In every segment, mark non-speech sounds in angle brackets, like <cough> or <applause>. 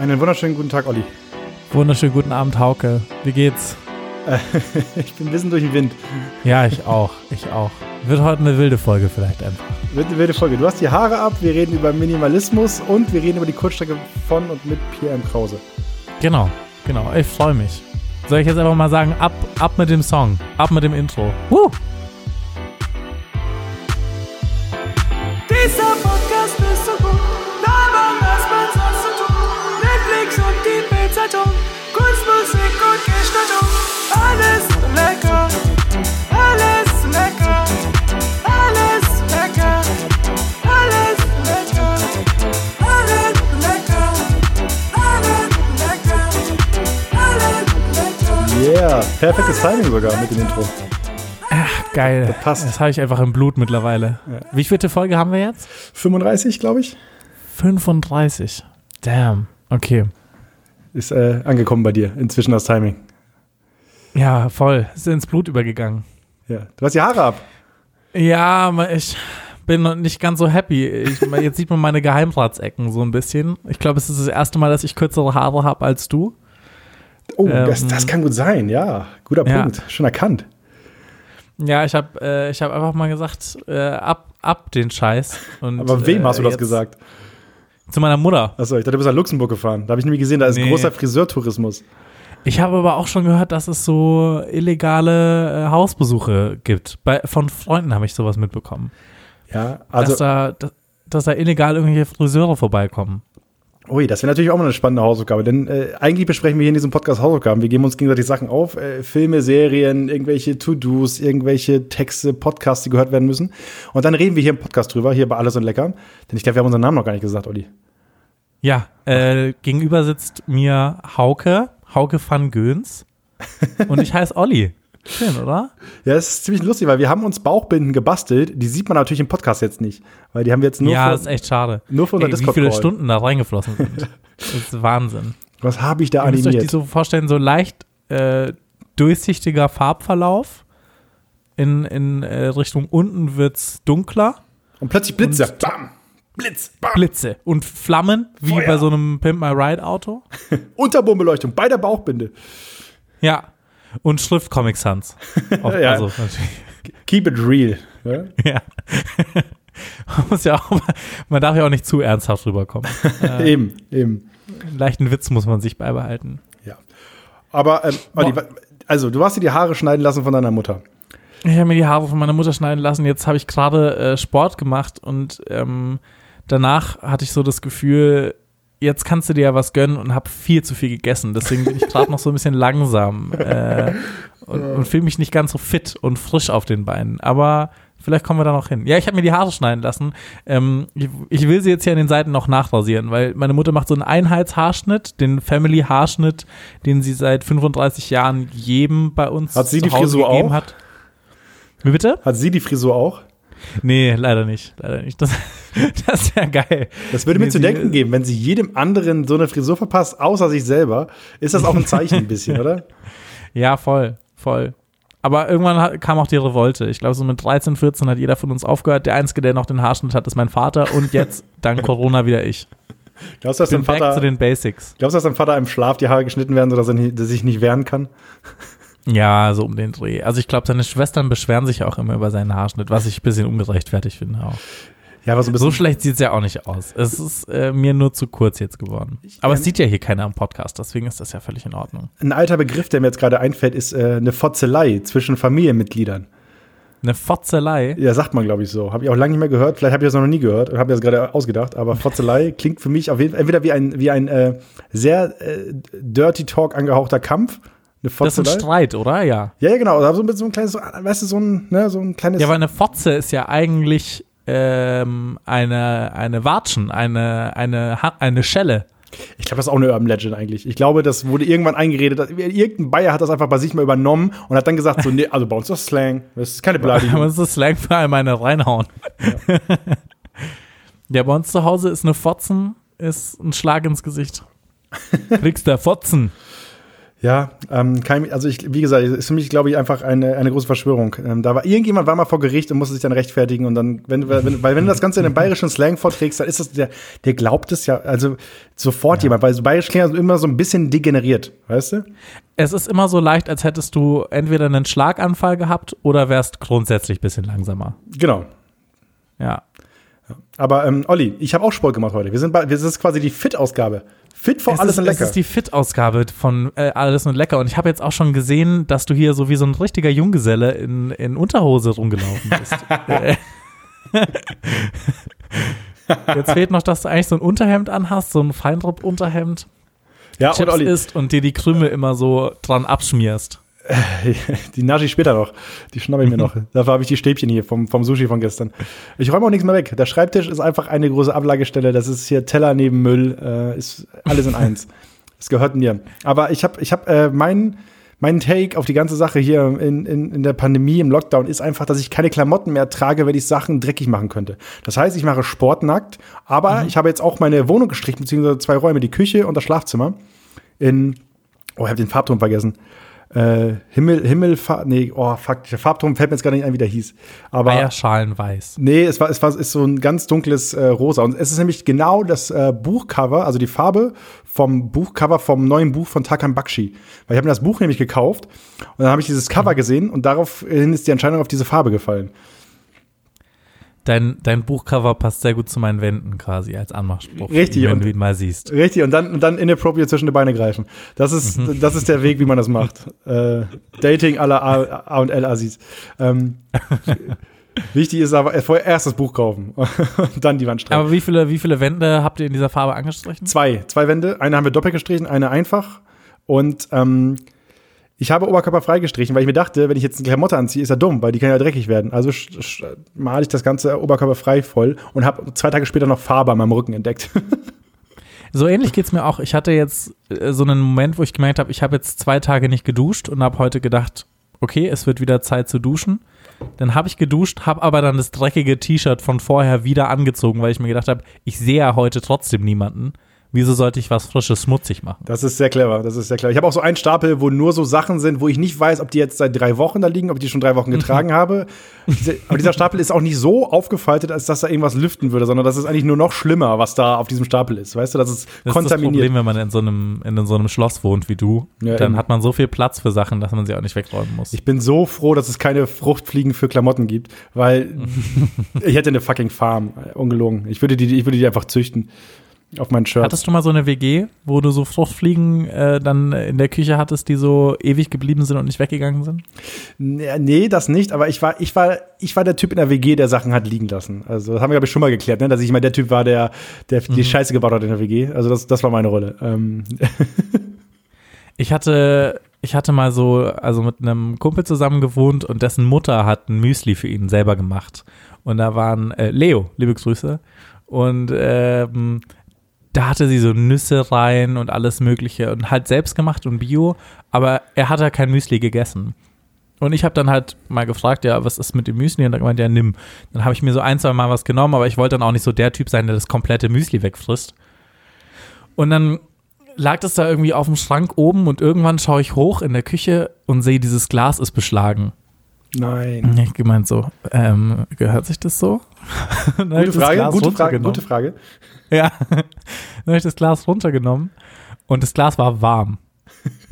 Einen wunderschönen guten Tag, Olli. Wunderschönen guten Abend, Hauke. Wie geht's? <laughs> ich bin ein bisschen durch den Wind. Ja, ich auch. Ich auch. Wird heute eine wilde Folge vielleicht einfach. Wird eine wilde Folge. Du hast die Haare ab, wir reden über Minimalismus und wir reden über die Kurzstrecke von und mit Pierre M. Krause. Genau, genau. Ich freue mich. Soll ich jetzt einfach mal sagen, ab, ab mit dem Song, ab mit dem Intro. Woo! Perfektes Timing sogar mit dem Intro. Geil. Das passt. Das habe ich einfach im Blut mittlerweile. Wie viele Folge haben wir jetzt? 35, glaube ich, 35. Damn. Okay. ist äh, angekommen bei dir. Inzwischen das Timing. Ja, voll. Ist ins Blut übergegangen. Ja. Du hast die Haare ab. Ja, ich bin noch nicht ganz so happy. Ich, <laughs> jetzt sieht man meine Geheimratsecken so ein bisschen. Ich glaube, es ist das erste Mal, dass ich kürzere Haare habe als du. Oh, Ähm, das, das kann gut sein, ja. Guter ja. Punkt. Schon erkannt. Ja, ich habe äh, ich hab einfach mal gesagt, äh, ab, ab den Scheiß. Und, Aber wem äh, hast du das jetzt gesagt? Zu meiner Mutter. Achso, ich dachte, du bist nach Luxemburg gefahren. Da habe ich nämlich gesehen, da ist Nee. großer Friseurtourismus. Ich habe aber auch schon gehört, dass es so illegale äh, Hausbesuche gibt. Bei, von Freunden habe ich sowas mitbekommen. Ja, dass, also, da, dass, dass da illegal irgendwelche Friseure vorbeikommen. Ui, das wäre natürlich auch mal eine spannende Hausaufgabe, denn äh, eigentlich besprechen wir hier in diesem Podcast Hausaufgaben. Wir geben uns gegenseitig Sachen auf, äh, Filme, Serien, irgendwelche To-Dos, irgendwelche Texte, Podcasts, die gehört werden müssen. Und dann reden wir hier im Podcast drüber, hier bei Alles und Lecker. Denn ich glaube, wir haben unseren Namen noch gar nicht gesagt, Olli. Ja, äh, gegenüber sitzt mir Hauke, Hauke van Göns. Und ich heiße Olli. Schön, oder? Ja, das ist ziemlich lustig, weil wir haben uns Bauchbinden gebastelt. Die sieht man natürlich im Podcast jetzt nicht, weil die haben wir jetzt nur ja, für, das ist echt schade. nur für unser Ey, wie viele. Stunden da reingeflossen sind. <laughs> Das ist Wahnsinn. Was habe ich da Ihr müsst euch die animiert? so vorstellen, so leicht äh, durchsichtiger Farbverlauf. In, in äh, Richtung unten wird's dunkler. Und plötzlich Blitze. Bam! Blitz! Bam! Blitze und Flammen, wie Feuer. bei so einem Pimp My Ride Auto. <laughs> Unterbombeleuchtung bei der Bauchbinde. Ja. Und Schrift Comic Sans. Auch, <laughs> Ja. Also. Keep it real. Ja? <laughs> Ja. man, muss ja auch, man darf ja auch nicht zu ernsthaft rüberkommen. <laughs> Eben, eben. Einen leichten Witz muss man sich beibehalten. Ja. Aber, ähm, Olli, also, du hast dir die Haare schneiden lassen von deiner Mutter. Ich habe mir die Haare von meiner Mutter schneiden lassen. Jetzt habe ich gerade äh, Sport gemacht und ähm, danach hatte ich so das Gefühl, jetzt kannst du dir ja was gönnen und habe viel zu viel gegessen. Deswegen bin ich <laughs> gerade noch so ein bisschen langsam äh, und, und fühle mich nicht ganz so fit und frisch auf den Beinen. Aber vielleicht kommen wir da noch hin. Ja, ich habe mir die Haare schneiden lassen. Ähm, ich, ich will sie jetzt hier an den Seiten noch nachrasieren, weil meine Mutter macht so einen Einheitshaarschnitt, den Family-Haarschnitt, den sie seit 35 Jahren jedem bei uns Hat sie zu die Frisur gegeben auch? hat. Wie bitte? Hat sie die Frisur auch? Nee, leider nicht. Leider nicht. Das, <laughs> das wäre geil. Das würde mir Nee, zu denken geben, wenn sie jedem anderen so eine Frisur verpasst, außer sich selber, ist das auch ein Zeichen ein bisschen, oder? <laughs> Ja, voll, voll. Aber irgendwann kam auch die Revolte. Ich glaube, so mit 13, 14 hat jeder von uns aufgehört. Der Einzige, der noch den Haarschnitt hat, ist mein Vater. Und jetzt, dank <laughs> Corona, wieder ich. Glaubst du, dass dein back zu Vater, den Basics. glaubst du, dass dein Vater im Schlaf die Haare geschnitten werden, sodass er nicht, dass er sich nicht wehren kann? Ja, so um den Dreh. Also ich glaube, seine Schwestern beschweren sich auch immer über seinen Haarschnitt, was ich ein bisschen ungerechtfertigt finde auch. Ja, aber so ein bisschen. So schlecht sieht es ja auch nicht aus. Es ist äh, mir nur zu kurz jetzt geworden. Aber es sieht ja hier keiner am Podcast, deswegen ist das ja völlig in Ordnung. ein alter Begriff, der mir jetzt gerade einfällt, ist äh, eine Fotzelei zwischen Familienmitgliedern. Eine Fotzelei. Ja, sagt man, glaube ich, so. Habe ich auch lange nicht mehr gehört. Vielleicht habe ich das noch nie gehört und habe mir das gerade ausgedacht. Aber <laughs> Fotzelei klingt für mich auf jeden Fall entweder wie ein, wie ein äh, sehr äh, Dirty Talk angehauchter Kampf. Eine Das ist ein. Streit, oder? Ja. Ja, ja, genau. Aber so ein so ein kleines, weißt du, so ein, ne, so ein kleines. Ja, weil eine Fotze ist ja eigentlich ähm, eine, eine Watschen, eine, eine, Ha- eine Schelle. ich glaube, das ist auch eine Urban Legend eigentlich. Ich glaube, das wurde irgendwann eingeredet. Irgendein Bayer hat das einfach bei sich mal übernommen und hat dann gesagt, so, nee, also bei uns ist das Slang. Das ist keine Aber <laughs> Beleidigung. das ist Slang für eine reinhauen. <laughs> Ja. bei uns zu Hause ist eine Fotzen, ist ein Schlag ins Gesicht. <laughs> Kriegst der Fotzen. Ja, ähm, kein, also ich, wie gesagt, ist für mich, glaube ich, einfach eine, eine große Verschwörung. Ähm, da war irgendjemand war mal vor Gericht und musste sich dann rechtfertigen und dann, wenn, wenn, weil wenn du das Ganze in einem bayerischen Slang vorträgst, dann ist das, der, der glaubt es ja, also sofort jemand, weil so bayerisch klingt also immer so ein bisschen degeneriert, weißt du? Es ist immer so leicht, als hättest du entweder einen Schlaganfall gehabt oder wärst grundsätzlich ein bisschen langsamer. Genau. Ja. Aber ähm, Olli, ich habe auch Sport gemacht heute. Wir sind bei, das ist quasi die Fit-Ausgabe. Fit vor Es alles ist, und lecker. ist die Fit-Ausgabe von äh, Alles und Lecker. Und ich habe jetzt auch schon gesehen, dass du hier so wie so ein richtiger Junggeselle in, in Unterhose rumgelaufen bist. <laughs> Äh. <laughs> jetzt fehlt noch, dass du eigentlich so ein Unterhemd anhast, so ein Feinrupp-Unterhemd, ja, und Chips Olli, isst und dir die Krümel immer so dran abschmierst. <laughs> die nasche ich später noch. Die schnappe ich mir noch. <laughs> Dafür habe ich die Stäbchen hier vom, vom Sushi von gestern. Ich räume auch nichts mehr weg. Der Schreibtisch ist einfach eine große Ablagestelle. Das ist hier Teller neben Müll. Äh, ist alles in eins. <laughs> Es gehört mir. Aber ich habe ich hab, äh, meinen mein Take auf die ganze Sache hier in, in, in der Pandemie, im Lockdown, ist einfach, dass ich keine Klamotten mehr trage, wenn ich Sachen dreckig machen könnte. Das heißt, ich mache Sport nackt, aber ich habe jetzt auch meine Wohnung gestrichen, beziehungsweise zwei Räume, die Küche und das Schlafzimmer. In, oh, ich habe den Farbton vergessen. Äh, Himmel, Himmel, nee, oh, fuck, der Farbton fällt mir jetzt gar nicht ein, wie der hieß. Aber Eierschalenweiß. Nee, es war, es war, ist so ein ganz dunkles äh, Rosa. Und es ist nämlich genau das äh, Buchcover, also die Farbe vom Buchcover vom neuen Buch von Tarkan Bakshi. Weil ich habe mir das Buch nämlich gekauft und dann habe ich dieses Cover gesehen und daraufhin ist die Entscheidung auf diese Farbe gefallen. Dein, dein Buchcover passt sehr gut zu meinen Wänden quasi als Anmachspruch. Richtig, Wenn und- du ihn mal siehst. Richtig, und dann, und dann inappropriate zwischen die Beine greifen. Das ist, das ist der Weg, wie man das macht. <laughs> Äh, Dating la A, A und L Aziz. Ähm, <laughs> wichtig ist aber, äh, vorher erst das Buch kaufen <laughs> und dann die Wand streichen. Aber wie viele, wie viele Wände habt ihr in dieser Farbe angestrichen? Zwei, zwei Wände. Eine haben wir doppelt gestrichen, eine einfach. Und ähm, ich habe Oberkörper frei gestrichen, weil ich mir dachte, wenn ich jetzt eine Klamotte anziehe, ist ja dumm, weil die kann ja dreckig werden. Also male ich das ganze Oberkörper frei voll und habe zwei Tage später noch Farbe an meinem Rücken entdeckt. <laughs> So ähnlich geht's mir auch. Ich hatte jetzt äh, so einen Moment, wo ich gemerkt habe, ich habe jetzt zwei Tage nicht geduscht und habe heute gedacht, okay, es wird wieder Zeit zu duschen. Dann habe ich geduscht, habe aber dann das dreckige T-Shirt von vorher wieder angezogen, weil ich mir gedacht habe, ich sehe ja heute trotzdem niemanden. Wieso sollte ich was Frisches schmutzig machen? Das ist sehr clever, das ist sehr clever. Ich habe auch so einen Stapel, wo nur so Sachen sind, wo ich nicht weiß, ob die jetzt seit drei Wochen da liegen, ob ich die schon drei Wochen getragen <laughs> habe. Diese, aber dieser Stapel ist auch nicht so aufgefaltet, als dass da irgendwas lüften würde, sondern das ist eigentlich nur noch schlimmer, was da auf diesem Stapel ist. Weißt du, das ist Das ist das kontaminiert. Problem, wenn man in so einem, in so einem Schloss wohnt wie du. Ja, dann eben. hat man so viel Platz für Sachen, dass man sie auch nicht wegräumen muss. Ich bin so froh, dass es keine Fruchtfliegen für Klamotten gibt, weil <laughs> ich hätte eine fucking Farm, ungelogen. Ich würde die, ich würde die einfach züchten auf mein Shirt. Hattest du mal so eine WG, wo du so Fruchtfliegen äh, dann in der Küche hattest, die so ewig geblieben sind und nicht weggegangen sind? Nee, nee, das nicht, aber ich war, ich war, ich war der Typ in der WG, der Sachen hat liegen lassen. Also, das haben wir, glaube ich, schon mal geklärt, ne? dass ich immer der Typ war, der, der die Scheiße gebaut hat in der WG. Also, das, das war meine Rolle. Ähm, <laughs> Ich hatte, ich hatte mal so, also mit einem Kumpel zusammen gewohnt und dessen Mutter hat ein Müsli für ihn selber gemacht. Und da waren äh, Leo, liebe Grüße. Und ähm, da hatte sie so Nüsse rein und alles Mögliche und halt selbst gemacht und Bio, aber er hat ja kein Müsli gegessen. Und ich habe dann halt mal gefragt, ja, was ist mit dem Müsli? Und dann gemeint, ja, nimm. Dann habe ich mir so ein, zwei Mal was genommen, aber ich wollte dann auch nicht so der Typ sein, der das komplette Müsli wegfrisst. Und dann lag das da irgendwie auf dem Schrank oben und irgendwann schaue ich hoch in der Küche und sehe, dieses Glas ist beschlagen. nein. Ich gemeint so, ähm, gehört sich das so? <laughs> Gute Frage, gute Frage, gute Frage. <laughs> Ja. Dann habe ich das Glas runtergenommen und das Glas war warm.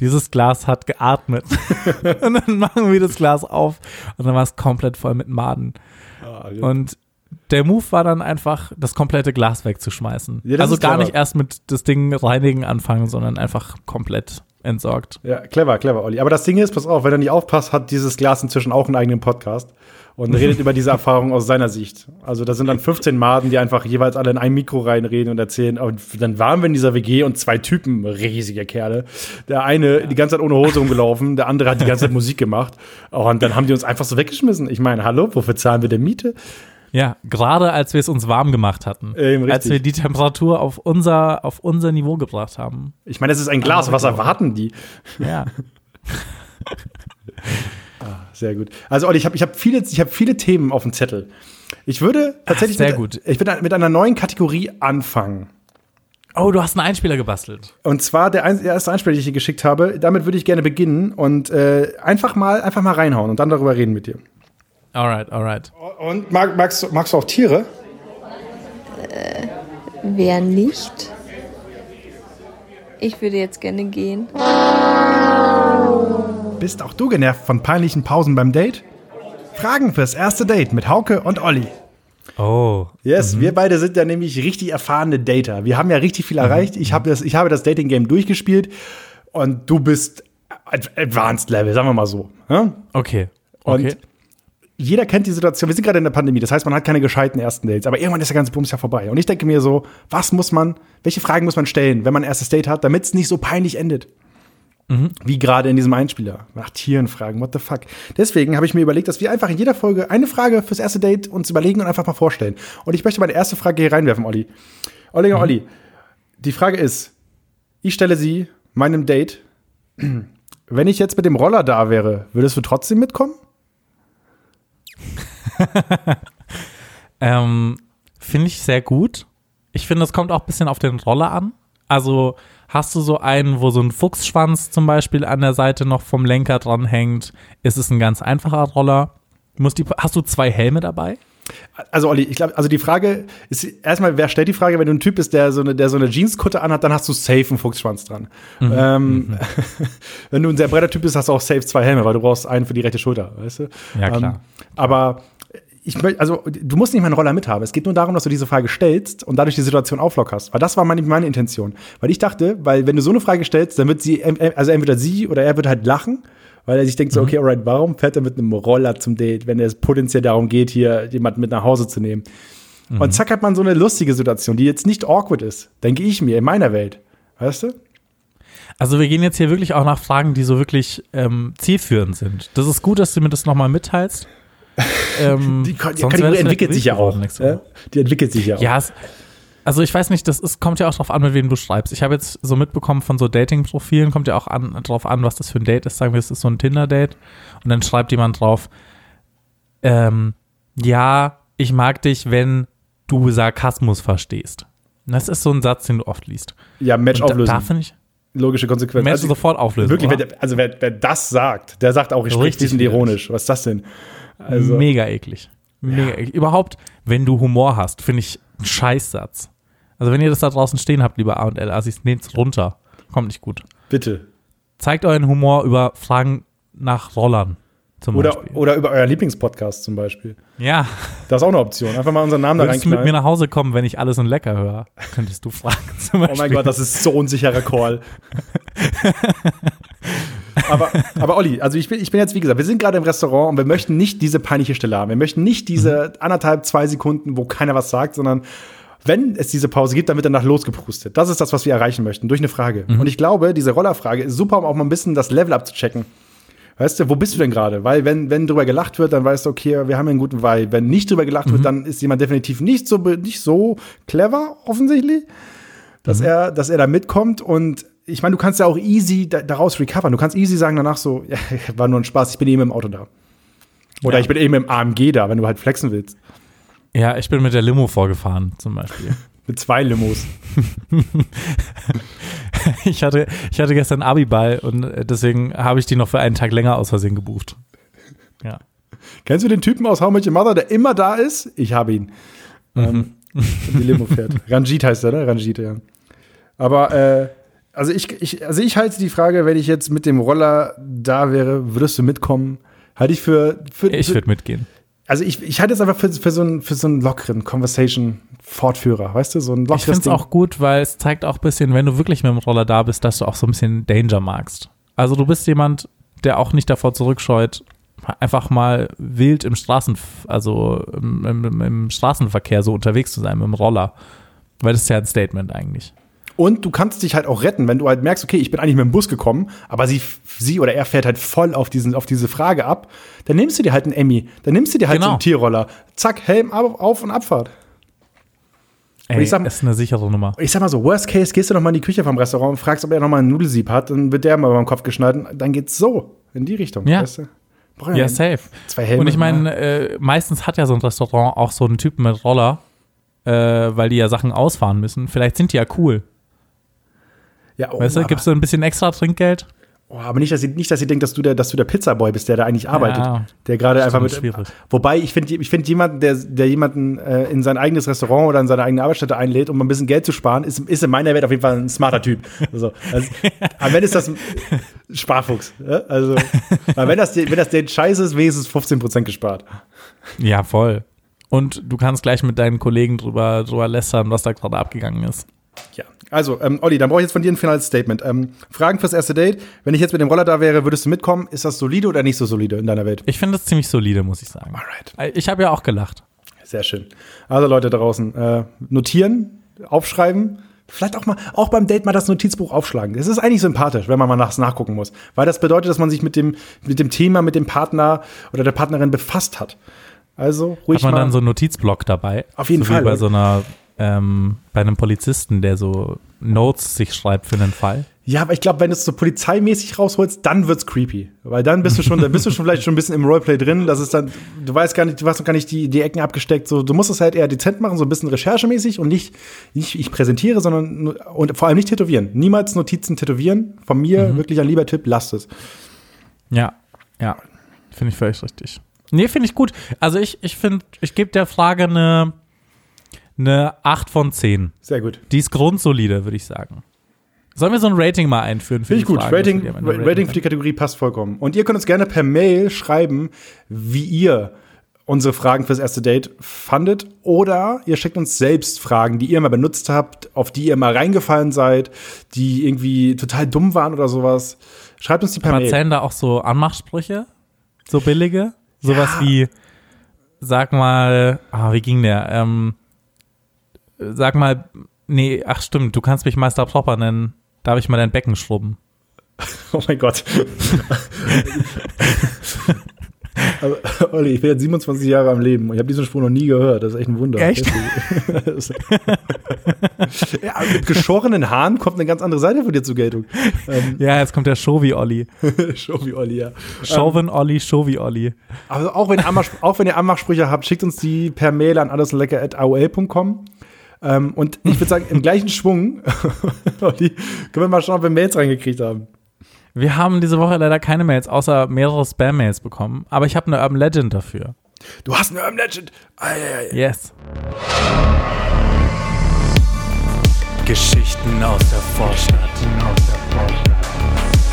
Dieses Glas hat geatmet. <laughs> und dann machen wir das Glas auf und dann war es komplett voll mit Maden. Und der Move war dann einfach, das komplette Glas wegzuschmeißen. Ja, also gar clever. nicht erst mit das Ding reinigen anfangen, sondern einfach komplett entsorgt. Ja, clever, clever, Olli. Aber das Ding ist, pass auf, wenn er nicht aufpasst, hat dieses Glas inzwischen auch einen eigenen Podcast und redet über diese Erfahrung aus seiner Sicht. Also da sind dann 15 Maden, die einfach jeweils alle in ein Mikro reinreden und erzählen. Und dann waren wir in dieser WG und zwei Typen, riesige Kerle. Der eine die ganze Zeit ohne Hose rumgelaufen, der andere hat die ganze Zeit Musik gemacht. Und dann haben die uns einfach so weggeschmissen. Ich meine, hallo, wofür zahlen wir denn Miete? Ja, gerade als wir es uns warm gemacht hatten. Richtig. als wir die Temperatur auf unser, auf unser Niveau gebracht haben. Ich meine, das ist ein Glas, was erwarten die? Ja. <laughs> Sehr gut. Also, Olli, ich habe ich hab viele, ich hab viele Themen auf dem Zettel. Ich würde tatsächlich sehr mit, gut. Ich würde mit einer neuen Kategorie anfangen. Oh, du hast einen Einspieler gebastelt. Und zwar der, ein, der erste Einspieler, den ich dir geschickt habe. Damit würde ich gerne beginnen und äh, einfach, mal, einfach mal reinhauen und dann darüber reden mit dir. Alright, alright. Und mag, magst, du- magst du auch Tiere? Wer nicht? Ich würde jetzt gerne gehen. Bist auch du genervt von peinlichen Pausen beim Date? Fragen fürs erste Date mit Hauke und Olli. Oh. Yes, wir beide sind ja nämlich richtig erfahrene Dater. Wir haben ja richtig viel erreicht. Ich habe das, ich habe das Dating-Game durchgespielt und du bist Ad- Advanced Level, sagen wir mal so. Ja? Okay. Und Okay. jeder kennt die Situation. Wir sind gerade in der Pandemie, das heißt, man hat keine gescheiten ersten Dates. Aber irgendwann ist der ganze Bums ja vorbei. Und ich denke mir so, was muss man, welche Fragen muss man stellen, wenn man ein erstes Date hat, damit es nicht so peinlich endet? Wie gerade in diesem Einspieler. Nach Tieren fragen, what the fuck. Deswegen habe ich mir überlegt, dass wir einfach in jeder Folge eine Frage fürs erste Date uns überlegen und einfach mal vorstellen. Und ich möchte meine erste Frage hier reinwerfen, Olli. Olli, Olli, die Frage ist, ich stelle sie meinem Date. Wenn ich jetzt mit dem Roller da wäre, würdest du trotzdem mitkommen? <laughs> Ähm, finde ich sehr gut. Ich finde, es kommt auch ein bisschen auf den Roller an. Also hast du so einen, wo so ein Fuchsschwanz zum Beispiel an der Seite noch vom Lenker dran hängt, ist es ein ganz einfacher Roller. Die, hast du zwei Helme dabei? Also Olli, ich glaube, also die Frage ist erstmal, wer stellt die Frage, wenn du ein Typ bist, der so eine, der so eine Jeanskutte anhat, dann hast du safe einen Fuchsschwanz dran. Ähm, <laughs> wenn du ein sehr breiter Typ bist, hast du auch safe zwei Helme, weil du brauchst einen für die rechte Schulter, weißt du? Ja, klar. Ähm, aber ich möchte, also du musst nicht mal einen Roller mithaben. Es geht nur darum, dass du diese Frage stellst und dadurch die Situation auflockerst. Weil das war meine, meine Intention. Weil ich dachte, weil wenn du so eine Frage stellst, dann wird sie, also entweder sie oder er wird halt lachen, weil er sich denkt so, okay, alright, warum fährt er mit einem Roller zum Date, wenn es potenziell darum geht, hier jemanden mit nach Hause zu nehmen? Und zack hat man so eine lustige Situation, die jetzt nicht awkward ist, denke ich mir, in meiner Welt. Weißt du? Also wir gehen jetzt hier wirklich auch nach Fragen, die so wirklich ähm, zielführend sind. Das ist gut, dass du mir das nochmal mitteilst. Ähm, <laughs> Die, Kategorie das entwickelt sich ja auch. Ja? Die entwickelt sich ja auch. Ja, also ich weiß nicht, das ist, kommt ja auch drauf an, mit wem du schreibst. Ich habe jetzt so mitbekommen von so Dating-Profilen, kommt ja auch an, drauf an, was das für ein Date ist. Sagen wir, es ist so ein Tinder-Date. Und dann schreibt jemand drauf, ähm, ja, ich mag dich, wenn du Sarkasmus verstehst. Und Das ist so ein Satz, den du oft liest. Ja, Match Und da, auflösen. da finde ich, Logische Konsequenz. Match Also, sofort auflösen. Wirklich, wer, also wer, wer das sagt, der sagt auch, ich spreche widerlich. ironisch. Was ist das denn? Also, Mega eklig. Mega eklig. Überhaupt, wenn du Humor hast, finde ich ein Scheißsatz. Also wenn ihr das da draußen stehen habt, lieber A und L Assis, nehmt's runter. Kommt nicht gut. bitte. Zeigt euren Humor über Fragen nach Rollern zum Oder, Beispiel. oder über euer Lieblingspodcast zum Beispiel. Ja, Das ist auch eine Option. Einfach mal unseren Namen da würdest du mit mir reinknallen. nach Hause kommen, wenn ich alles in Lecker höre? Könntest du fragen <laughs> zum Oh Beispiel. mein Gott, das ist so unsicherer Call. <laughs> aber, aber Olli, also ich bin, ich bin jetzt, wie gesagt, wir sind gerade im Restaurant und wir möchten nicht diese peinliche Stelle haben. Wir möchten nicht diese anderthalb, zwei Sekunden, wo keiner was sagt, sondern wenn es diese Pause gibt, dann wird danach losgeprustet. Das ist das, was wir erreichen möchten, durch eine Frage. Und ich glaube, diese Rollerfrage ist super, um auch mal ein bisschen das Level abzuchecken. Weißt du, wo bist du denn gerade? Weil wenn, wenn drüber gelacht wird, dann weißt du, okay, wir haben einen guten Vibe. Wenn nicht drüber gelacht wird, dann ist jemand definitiv nicht so, nicht so clever, offensichtlich, dass er, dass er da mitkommt und ich meine, du kannst ja auch easy da, daraus recovern. Du kannst easy sagen danach so, <laughs> ja, war nur ein Spaß, ich bin eben im Auto da. Oder Ja. ich bin eben im AMG da, wenn du halt flexen willst. Ja, ich bin mit der Limo vorgefahren zum Beispiel. <laughs> Mit zwei Limos. <laughs> Ich hatte, ich hatte gestern Abiball und äh, deswegen habe ich die noch für einen Tag länger aus Versehen gebucht. Ja. Kennst du den Typen aus How Much Your Mother, der immer da ist? Ich habe ihn. Ähm, und die Limo fährt. Ranjit heißt er, ne? Ranjit, ja. Aber, äh, also ich, ich, also ich halte die Frage, wenn ich jetzt mit dem Roller da wäre, würdest du mitkommen? Halte ich für, für Ich würde mitgehen. Also ich, ich halte es einfach für, für, so einen, für so einen lockeren Conversation-Fortführer, weißt du? So ein Ich lockeres finde es auch gut, weil es zeigt auch ein bisschen, wenn du wirklich mit dem Roller da bist, dass du auch so ein bisschen Danger magst. Also du bist jemand, der auch nicht davor zurückscheut, einfach mal wild im Straßen, also im, im, im Straßenverkehr so unterwegs zu sein mit dem Roller. Weil das ist ja ein Statement eigentlich. Und du kannst dich halt auch retten, wenn du halt merkst, okay, ich bin eigentlich mit dem Bus gekommen, aber sie, sie oder er fährt halt voll auf, diesen, auf diese Frage ab. Dann nimmst du dir halt einen Emmy, dann nimmst du dir halt Genau. so einen Tierroller. Zack, Helm auf, auf und Abfahrt. Ey, ich sag- ist eine sichere Nummer. Ich sag mal so, worst case, gehst du noch mal in die Küche vom Restaurant und fragst, ob er noch mal einen Nudelsieb hat, dann wird der mal beim Kopf geschnitten, dann geht's so in die Richtung. Ja. Weißt du? Brauch Ja, safe. Zwei Helme. Und ich meine, äh, meistens hat ja so ein Restaurant auch so einen Typen mit Roller, äh, weil die ja Sachen ausfahren müssen. Vielleicht sind die ja cool. Ja, oh, weißt du, gibst du ein bisschen extra Trinkgeld? Oh, aber nicht, dass sie, nicht, dass sie denkt, dass du der, dass du der Pizzaboy bist, der da eigentlich arbeitet. Ja, der gerade einfach mit. schwierig. Wobei, ich finde, ich finde jemanden, der, der jemanden äh, in sein eigenes Restaurant oder in seine eigene Arbeitsstätte einlädt, um ein bisschen Geld zu sparen, ist, ist in meiner Welt auf jeden Fall ein smarter Typ. Also, <laughs> also, aber wenn ist das ein Sparfuchs. Ja? Also, weil wenn das, wenn das der Scheiß ist, wenigstens 15% gespart. Ja, voll. Und du kannst gleich mit deinen Kollegen drüber, drüber lästern, was da gerade abgegangen ist. Ja. Also, ähm, Olli, dann brauche ich jetzt von dir ein finales Statement. Ähm, Fragen fürs erste Date. Wenn ich jetzt mit dem Roller da wäre, würdest du mitkommen? Ist das solide oder nicht so solide in deiner Welt? Ich finde es ziemlich solide, muss ich sagen. Alright. Ich habe ja auch gelacht. Sehr schön. Also Leute draußen, äh, notieren, aufschreiben, vielleicht auch mal, auch beim Date mal das Notizbuch aufschlagen. Das ist eigentlich sympathisch, wenn man mal nachts nachgucken muss. Weil das bedeutet, dass man sich mit dem, mit dem Thema, mit dem Partner oder der Partnerin befasst hat. Also ruhig Hat man mal. dann so einen Notizblock dabei? Auf jeden so Fall. Wie bei so einer, ähm, bei einem Polizisten, der so Notes sich schreibt für einen Fall. ja, aber ich glaube, wenn du es so polizeimäßig rausholst, dann wird's creepy. Weil dann bist du schon, dann bist du schon vielleicht schon ein bisschen im Roleplay drin. Das ist dann, du weißt gar nicht, du hast noch gar nicht die, die Ecken abgesteckt. So, du musst es halt eher dezent machen, so ein bisschen recherchemäßig und nicht, nicht ich präsentiere, sondern und vor allem nicht tätowieren. Niemals Notizen tätowieren. Von mir wirklich ein lieber Tipp, lasst es. Ja, ja. Finde ich völlig richtig. Nee, finde ich gut. Also ich, ich finde, ich gebe der Frage eine, eine 8 von 10. Sehr gut. Die ist grundsolide, würde ich sagen. Sollen wir so ein Rating mal einführen? Für Finde ich gut. Fragen, Rating, Rating, raten für die Kategorie passt vollkommen. Und ihr könnt uns gerne per Mail schreiben, wie ihr unsere Fragen fürs erste Date fandet. Oder ihr schickt uns selbst Fragen, die ihr mal benutzt habt, auf die ihr mal reingefallen seid, die irgendwie total dumm waren oder sowas. Schreibt uns die per können. Mail. Erzählen da auch so Anmachsprüche? So billige? Sowas wie, sag mal, ah, wie ging der? Ähm, sag mal, nee, ach stimmt, du kannst mich Meister Propper nennen. Darf ich mal dein Becken schrubben? <laughs> Oh mein Gott. Aber, Olli, ich bin jetzt 27 Jahre am Leben und ich habe diesen Spruch noch nie gehört. Das ist echt ein Wunder. Echt? <laughs> ja, mit geschorenen Haaren kommt eine ganz andere Seite von dir zur Geltung. Ähm, <laughs> Ja, jetzt kommt der Show wie Olli. Show wie Olli, ja. Showen Olli, Show wie Olli. Also auch wenn, ihr Anmach, auch wenn ihr Anmachsprüche habt, schickt uns die per Mail an alleslecker.aol.com. Ähm, und ich würde sagen, im gleichen Schwung, <laughs> Olli, können wir mal schauen, ob wir Mails reingekriegt haben. Wir haben diese Woche leider keine Mails, außer mehrere Spam-Mails bekommen. Aber ich habe eine Urban Legend dafür. Du hast eine Urban Legend. Ei, ei, ei. Yes. Geschichten aus der Vorstadt.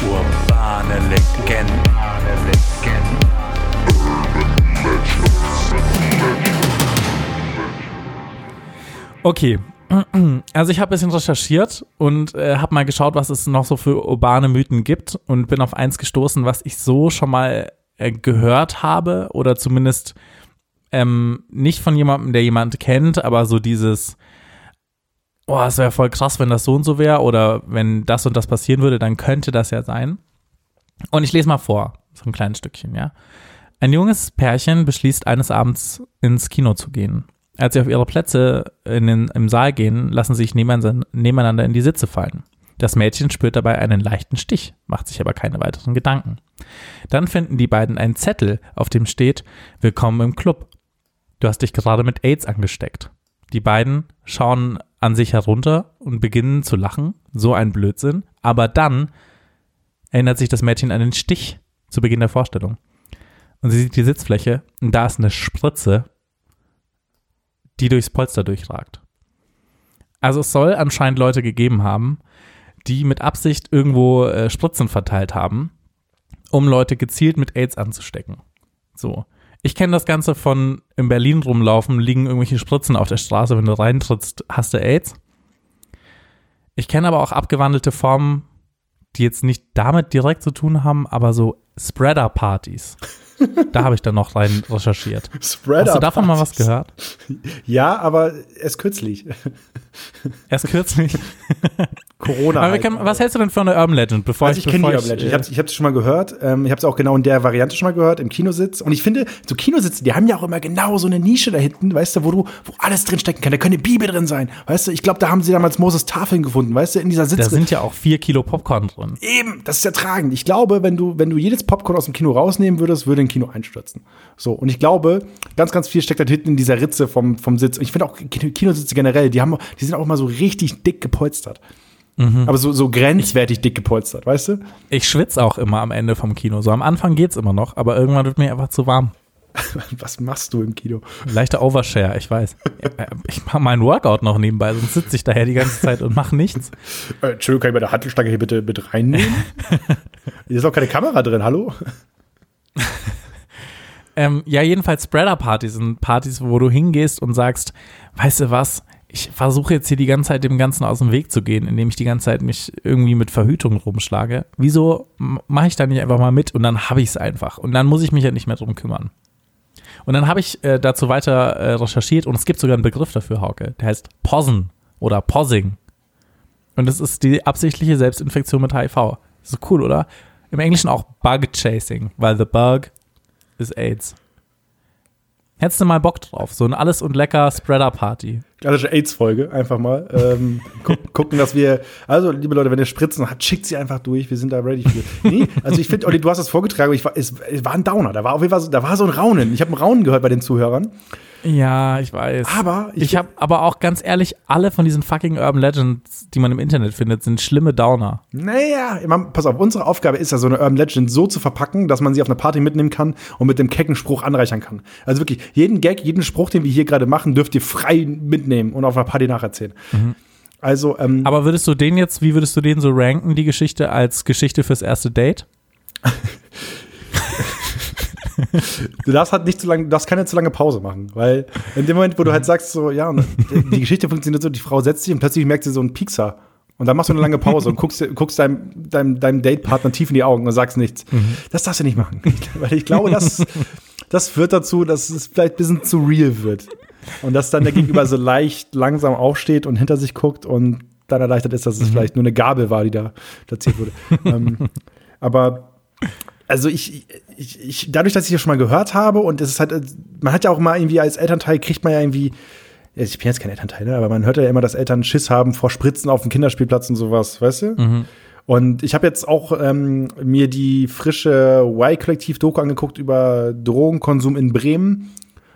Urbane Legenden. Okay. <clears throat> Also ich habe ein bisschen recherchiert und äh, habe mal geschaut, was es noch so für urbane Mythen gibt und bin auf eins gestoßen, was ich so schon mal äh, gehört habe oder zumindest ähm, nicht von jemandem, der jemand kennt, aber so dieses, oh, es wäre voll krass, wenn das so und so wäre oder wenn das und das passieren würde, dann könnte das ja sein. Und ich lese mal vor, so ein kleines Stückchen, ja. Ein junges Pärchen beschließt eines Abends ins Kino zu gehen. Als sie auf ihre Plätze in den, im Saal gehen, lassen sie sich nebeneinander, in die Sitze fallen. Das Mädchen spürt dabei einen leichten Stich, macht sich aber keine weiteren Gedanken. Dann finden die beiden einen Zettel, auf dem steht Willkommen im Club. Du hast dich gerade mit AIDS angesteckt. Die beiden schauen an sich herunter und beginnen zu lachen. So ein Blödsinn. Aber dann erinnert sich das Mädchen an den Stich zu Beginn der Vorstellung. Und sie sieht die Sitzfläche und da ist eine Spritze, die durchs Polster durchragt. Also es soll anscheinend Leute gegeben haben, die mit Absicht irgendwo äh, Spritzen verteilt haben, um Leute gezielt mit AIDS anzustecken. So. Ich kenne das Ganze von in Berlin rumlaufen, liegen irgendwelche Spritzen auf der Straße, wenn du reintrittst, hast du AIDS. Ich kenne aber auch abgewandelte Formen, die jetzt nicht damit direkt zu tun haben, aber so Spreader-Partys. Da habe ich dann noch rein recherchiert. Spreader. Hast du davon mal was gehört? Ja, aber erst kürzlich. Erst kürzlich. <laughs> Corona. Aber halt. können, was hältst du denn für eine Urban Legend? Bevor Also ich kenne die Urban Legend. Ich äh, habe ich hab's schon mal gehört. Ähm, ich habe es auch genau in der Variante schon mal gehört, im Kinositz. Und ich finde, so Kinositze, die haben ja auch immer genau so eine Nische da hinten, weißt du, wo du, wo alles drin stecken kann. Da könnte eine Bibel drin sein. Weißt du, ich glaube, da haben sie damals Moses Tafeln gefunden, weißt du, in dieser Sitze. Da sind ja auch vier Kilo Popcorn drin. Eben, das ist ja tragend. Ich glaube, wenn du, wenn du jedes Popcorn aus dem Kino rausnehmen würdest, würde ein Kino einstürzen. So, und ich glaube, ganz, ganz viel steckt da hinten in dieser Ritze vom, vom Sitz. Und ich finde auch Kino- Kinositze generell, die haben, die sind auch immer so richtig dick gepolstert. Aber so, so grenzwertig dick gepolstert, weißt du? Ich schwitze auch immer am Ende vom Kino. So am Anfang geht's immer noch, aber irgendwann wird mir einfach zu warm. <laughs> Was machst du im Kino? Leichter Overshare, ich weiß. <laughs> Ich mache meinen Workout noch nebenbei, sonst sitze ich daher die ganze Zeit und mache nichts. <laughs> Äh, Entschuldigung, kann ich meine Handelstange hier bitte mit reinnehmen? Hier ist auch keine Kamera drin, hallo? Ähm, ja, jedenfalls Spreader-Partys sind Partys, wo du hingehst und sagst, weißt du was, ich versuche jetzt hier die ganze Zeit dem Ganzen aus dem Weg zu gehen, indem ich die ganze Zeit mich irgendwie mit Verhütung rumschlage. Wieso mache ich da nicht einfach mal mit und dann habe ich es einfach und dann muss ich mich ja nicht mehr drum kümmern. Und dann habe ich äh, dazu weiter äh, recherchiert und es gibt sogar einen Begriff dafür, Hauke. Der heißt Posen oder Possing. Und das ist die absichtliche Selbstinfektion mit HIV. Ist cool, oder? Im Englischen auch Bug Chasing, weil the bug ist AIDS. Hättest du mal Bock drauf? So ein Alles und Lecker Spreader-Party. Klassische AIDS-Folge, einfach mal. Ähm, gu <laughs> gucken, dass wir, also liebe Leute, wenn ihr Spritzen habt, schickt sie einfach durch, wir sind da ready für. Nee, also ich finde, Olli, du hast das vorgetragen, ich war, es, es war ein Downer, da war auf jeden Fall so, da war so ein Raunen. Ich habe ein Raunen gehört bei den Zuhörern. Ja, ich weiß. Aber ich- ich habe aber auch ganz ehrlich, alle von diesen fucking Urban Legends, die man im Internet findet, sind schlimme Downer. Naja, man, pass auf, unsere Aufgabe ist ja, so eine Urban Legend so zu verpacken, dass man sie auf eine Party mitnehmen kann und mit dem kecken Spruch anreichern kann. Also wirklich, jeden Gag, jeden Spruch, den wir hier gerade machen, dürft ihr frei mitnehmen und auf einer Party nacherzählen. Also, ähm, Aber würdest du den jetzt, wie würdest du den so ranken, die Geschichte, als Geschichte fürs erste Date? <laughs> du darfst halt nicht zu lange, du darfst keine zu lange Pause machen, weil in dem Moment, wo du halt sagst, so, ja, die Geschichte funktioniert so, die Frau setzt sich und plötzlich merkt sie so einen Piekser. Und dann machst du eine lange Pause und guckst, guckst deinem, deinem, deinem Datepartner tief in die Augen und sagst nichts. Das darfst du nicht machen. <laughs> Weil ich glaube, das, das führt dazu, dass es vielleicht ein bisschen zu real wird. Und dass dann der <laughs> Gegenüber so leicht langsam aufsteht und hinter sich guckt und dann erleichtert ist, dass es vielleicht nur eine Gabel war, die da platziert wurde. <laughs> ähm, aber also ich, ich, ich, dadurch, dass ich das schon mal gehört habe und es ist halt, man hat ja auch mal irgendwie als Elternteil kriegt man ja irgendwie, ich bin jetzt kein Elternteil, ne, aber man hört ja immer, dass Eltern Schiss haben vor Spritzen auf dem Kinderspielplatz und sowas, weißt du? Und ich habe jetzt auch ähm, mir die frische Y-Kollektiv-Doku angeguckt über Drogenkonsum in Bremen.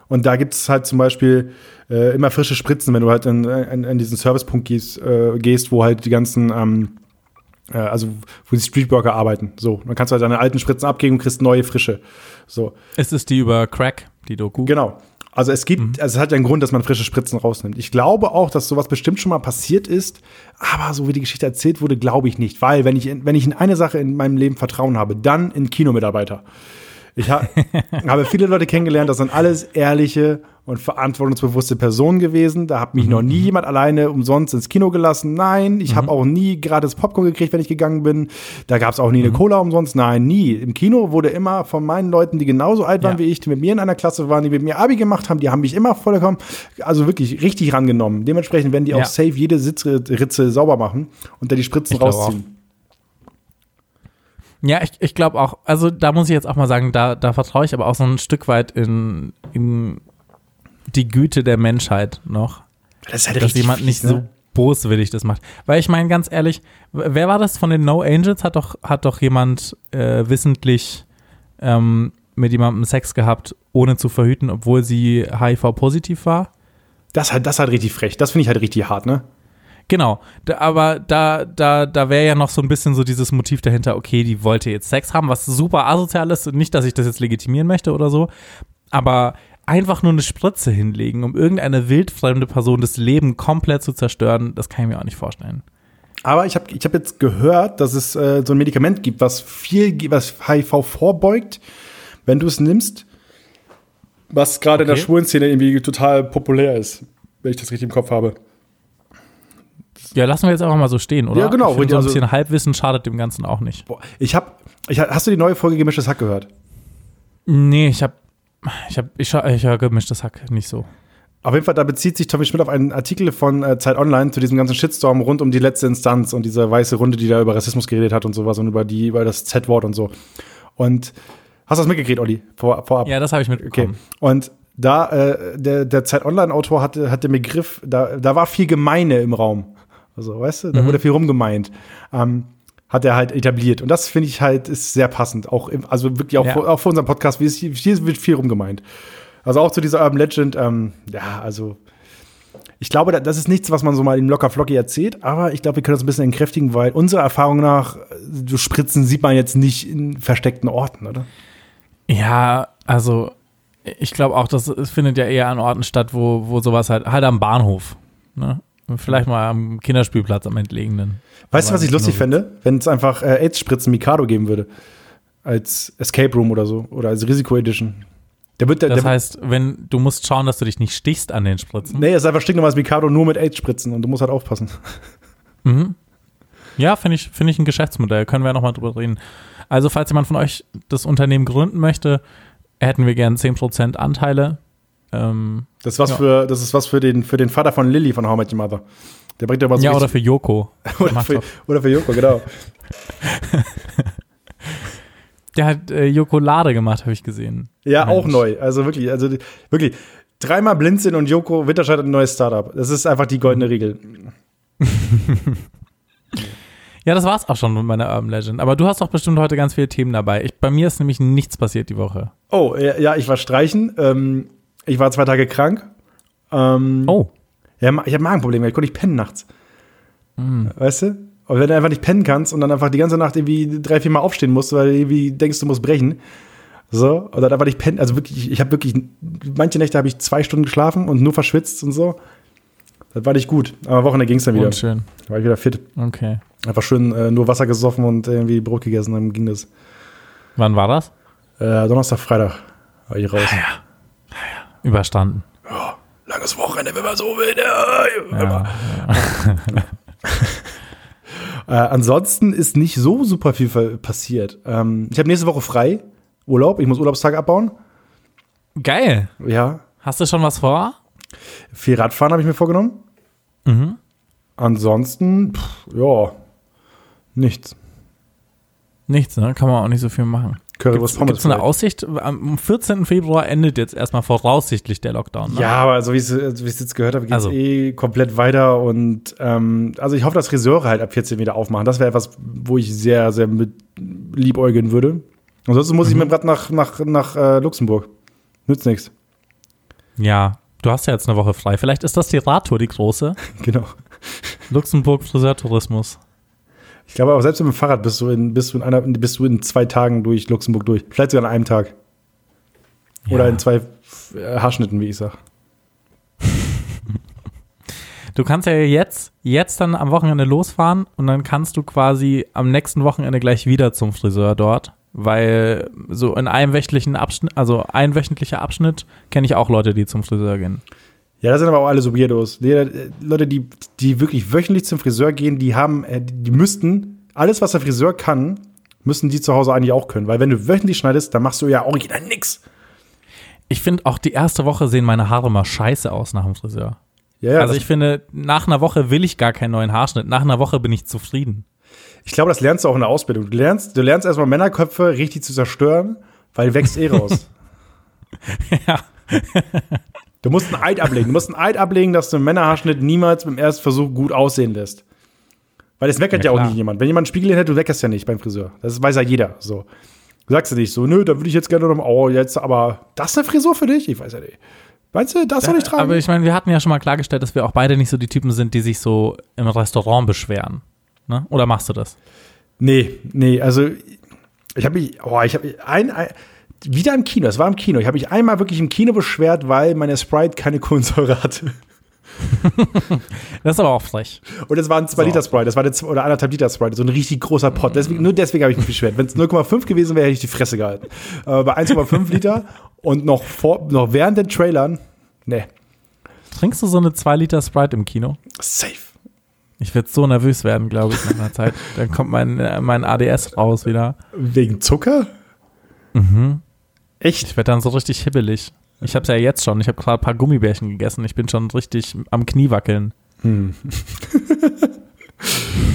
Und da gibt es halt zum Beispiel äh, immer frische Spritzen, wenn du halt in, in, in diesen Servicepunkt gehst, äh, gehst, wo halt die ganzen ähm, äh, also wo die Streetworker arbeiten. So, dann kannst du halt deine alten Spritzen abgeben und kriegst neue, frische. So, Ist es die über Crack, die Doku? genau. Also es gibt, also es hat ja einen Grund, dass man frische Spritzen rausnimmt. Ich glaube auch, dass sowas bestimmt schon mal passiert ist, aber so wie die Geschichte erzählt wurde, glaube ich nicht. Weil wenn ich, in, wenn ich in eine Sache in meinem Leben Vertrauen habe, dann in Kinomitarbeiter. Ich ha <laughs> habe viele Leute kennengelernt, das sind alles ehrliche und verantwortungsbewusste Personen gewesen. Da hat mich noch nie jemand alleine umsonst ins Kino gelassen. Nein, ich habe auch nie gratis Popcorn gekriegt, wenn ich gegangen bin. Da gab es auch nie eine Cola umsonst. Nein, nie. Im Kino wurde immer von meinen Leuten, die genauso alt waren Ja. wie ich, die mit mir in einer Klasse waren, die mit mir Abi gemacht haben, die haben mich immer vollkommen, also wirklich richtig rangenommen. Dementsprechend werden die Ja. auch safe jede Sitzritze sauber machen und da die Spritzen Ich rausziehen. Ja, ich, ich glaube auch, also da muss ich jetzt auch mal sagen, da, da vertraue ich aber auch so ein Stück weit in, in die Güte der Menschheit noch, Das ist halt dass jemand nicht ne? so boswillig das macht. Weil ich meine, ganz ehrlich, wer war das von den No Angels? Hat doch, hat doch jemand äh, wissentlich ähm, mit jemandem Sex gehabt, ohne zu verhüten, obwohl sie HIV-positiv war? Das halt, das halt richtig frech. Das finde ich halt richtig hart, ne? Genau, da, aber da, da, da wäre ja noch so ein bisschen so dieses Motiv dahinter, okay, die wollte jetzt Sex haben, was super asozial ist. Und Nicht, dass ich das jetzt legitimieren möchte oder so, aber einfach nur eine Spritze hinlegen, um irgendeine wildfremde Person das Leben komplett zu zerstören, das kann ich mir auch nicht vorstellen. Aber ich habe ich hab jetzt gehört, dass es äh, so ein Medikament gibt, was viel, was HIV vorbeugt, wenn du es nimmst, was gerade in der Okay. schwulen Szene irgendwie total populär ist, wenn ich das richtig im Kopf habe. Ja, lassen wir jetzt einfach mal so stehen, oder? Ja, genau, Ich find, so ein also- bisschen Halbwissen schadet dem Ganzen auch nicht. Boah, ich habe, ich, hast du die neue Folge Gemischtes Hack gehört? Nee, ich hab, ich hab, ich, ich höre gemischtes Hack nicht so. Auf jeden Fall, da bezieht sich Tommy Schmidt auf einen Artikel von äh, Zeit Online zu diesem ganzen Shitstorm rund um die letzte Instanz und diese weiße Runde, die da über Rassismus geredet hat und sowas und über die, über das Z-Wort und so. Und hast du das mitgekriegt, Olli? Vor, vorab? Ja, das habe ich Okay. mitbekommen. Und da, äh, der, der Zeit Online-Autor hatte, hat den Begriff, da, da war viel Gemeine im Raum. Also, weißt du, da wurde viel rumgemeint. Ähm, hat er halt etabliert. Und das finde ich halt, ist sehr passend. Auch im, also wirklich auch, Ja. für, auch für unseren Podcast, wie es, hier wird viel rumgemeint. Also auch zu dieser Urban Legend, ähm, ja, also Ich glaube, da- das ist nichts, was man so mal im locker flocky erzählt, aber ich glaube, wir können das ein bisschen entkräftigen, weil unserer Erfahrung nach, so Spritzen sieht man jetzt nicht in versteckten Orten, oder? Ja, also ich glaube auch, das es findet ja eher an Orten statt, wo, wo sowas halt, halt am Bahnhof. Ne? Vielleicht mal am Kinderspielplatz am entlegenen. Weißt du, was ich lustig fände? Wenn es einfach äh, AIDS-Spritzen Mikado geben würde. Als Escape Room oder so. Oder als Risiko-Edition. Der wird, der, Das der, heißt, wenn du musst schauen, dass du dich nicht stichst an den Spritzen. nee, es ist einfach stinknormales Mikado nur mit AIDS-Spritzen und du musst halt aufpassen. <laughs> Mhm. Ja, finde ich, finde ich ein Geschäftsmodell. Können wir nochmal drüber reden. Also, falls jemand von euch das Unternehmen gründen möchte, hätten wir gern 10% Anteile. Ähm, Das ist was Ja. für, das ist was für den, für den Vater von Lilly von How Met Your Mother. Der bringt ja immer so ja, oder für Joko. Der <laughs> oder, für, oder für Joko, genau. <laughs> Der hat äh, Jokolade gemacht, habe ich gesehen. Ja, auch Mensch. neu. Also wirklich, also wirklich. Dreimal Blinzeln und Joko Winterscheid hat ein neues Startup. Das ist einfach die goldene Regel. <laughs> Ja, das war's auch schon mit meiner Urban Legend. Aber du hast doch bestimmt heute ganz viele Themen dabei. Ich, bei mir ist nämlich nichts passiert die Woche. Oh, ja, ja, ich war streichen. Ähm, ich war zwei Tage krank. Ähm, Oh. Ja, ich habe Magenprobleme, ich konnte nicht pennen nachts. Hm. Weißt du? Aber wenn du einfach nicht pennen kannst und dann einfach die ganze Nacht irgendwie drei, vier Mal aufstehen musst, weil du irgendwie denkst, du musst brechen. So, und dann einfach nicht pennen. Also wirklich, ich, ich habe wirklich, manche Nächte habe ich zwei Stunden geschlafen und nur verschwitzt und so. Das war nicht gut. Aber am Wochenende ging es dann wieder. Unschön. Da war ich wieder fit. Okay. Einfach schön äh, nur Wasser gesoffen und irgendwie Brot gegessen, dann ging das. Wann war das? Äh, Donnerstag, Freitag war ich raus. Überstanden. Langes Wochenende, wenn man so will. ne? Ja. <laughs> Äh, ansonsten ist nicht so super viel passiert. Ähm, ich habe nächste Woche frei. Urlaub. Ich muss Urlaubstage abbauen. Geil. Ja. Hast du schon was vor? Viel Radfahren habe ich mir vorgenommen. Mhm. Ansonsten, pff, ja, nichts. Nichts, ne? Kann man auch nicht so viel machen. Currywurst Gibt es eine. Aussicht? Am 14. Februar endet jetzt erstmal voraussichtlich der Lockdown. Ne? Ja, aber so wie ich es jetzt gehört habe, geht es Also. eh komplett weiter. Und ähm, also ich hoffe, dass Friseure halt ab 14 wieder aufmachen. Das wäre etwas, wo ich sehr, sehr mit liebäugeln würde. Ansonsten muss ich Mhm. mit dem Rad nach, nach, nach äh, Luxemburg. Nützt nichts. ja, du hast ja jetzt eine Woche frei. Vielleicht ist das die Radtour, die große. <laughs> Genau. Luxemburg Friseurtourismus. Ich glaube aber selbst mit dem Fahrrad bist du in, bist du in einer, bist du in zwei Tagen durch Luxemburg durch. Vielleicht sogar an einem Tag. Oder Ja. in zwei äh, Haarschnitten, wie ich sag. <laughs> Du kannst ja jetzt, jetzt dann am Wochenende losfahren und dann kannst du quasi am nächsten Wochenende gleich wieder zum Friseur dort, weil so in einem wöchentlichen Abschnitt, also ein wöchentlicher Abschnitt, kenne ich auch Leute, die zum Friseur gehen. Ja, das sind aber auch alle so Weirdos. Leute, die, die wirklich wöchentlich zum Friseur gehen, die haben, äh, die müssten, alles, was der Friseur kann, müssen die zu Hause eigentlich auch können. Weil wenn du wöchentlich schneidest, dann machst du ja original nix. Ich finde auch die erste Woche sehen meine Haare mal scheiße aus nach dem Friseur. Ja, ja, also ich finde, nach einer Woche will ich gar keinen neuen Haarschnitt. Nach einer Woche bin ich zufrieden. ich glaube, das lernst du auch in der Ausbildung. Du lernst, du lernst erstmal Männerköpfe richtig zu zerstören, weil wächst eh raus. <laughs> ja. Du musst einen Eid ablegen. Du musst einen Eid ablegen, dass du einen Männerhaarschnitt niemals beim ersten Versuch gut aussehen lässt. Weil das meckert Ja, ja, auch nicht jemand. Wenn jemand einen Spiegel hätte, du meckerst ja nicht beim Friseur. Das weiß ja jeder. So. Du sagst ja nicht so, nö, da würde ich jetzt gerne noch, oh, jetzt, aber das ist eine Frisur für dich? Ich weiß ja nicht. Meinst du, das soll ich tragen? Aber ich meine, wir hatten ja schon mal klargestellt, dass wir auch beide nicht so die Typen sind, die sich so im Restaurant beschweren. Ne? Oder machst du das? nee, nee, also ich habe mich, oh, ich habe ein, ein, wieder im Kino, es war im Kino. Ich habe mich einmal wirklich im Kino beschwert, weil meine Sprite keine Kohlensäure hatte. <laughs> Das ist aber auch frech. Und es waren 2 So. Liter Sprite, das war eine, oder anderthalb Liter Sprite, so ein richtig großer Pot. Deswegen, nur deswegen habe ich mich beschwert. Wenn es 0,5 gewesen wäre, hätte ich die Fresse gehalten. Aber bei 1,5 <laughs> Liter und noch, vor, noch während den Trailern, ne, Trinkst du so eine 2 Liter Sprite im Kino? safe. Ich werde so nervös werden, glaube ich, nach einer Zeit. Dann kommt mein, äh, mein ADS raus wieder. Wegen Zucker? Mhm. Echt? Ich werde dann so richtig hibbelig. Ich habe es ja jetzt schon. Ich habe gerade ein paar Gummibärchen gegessen. Ich bin schon richtig am Knie wackeln. <laughs>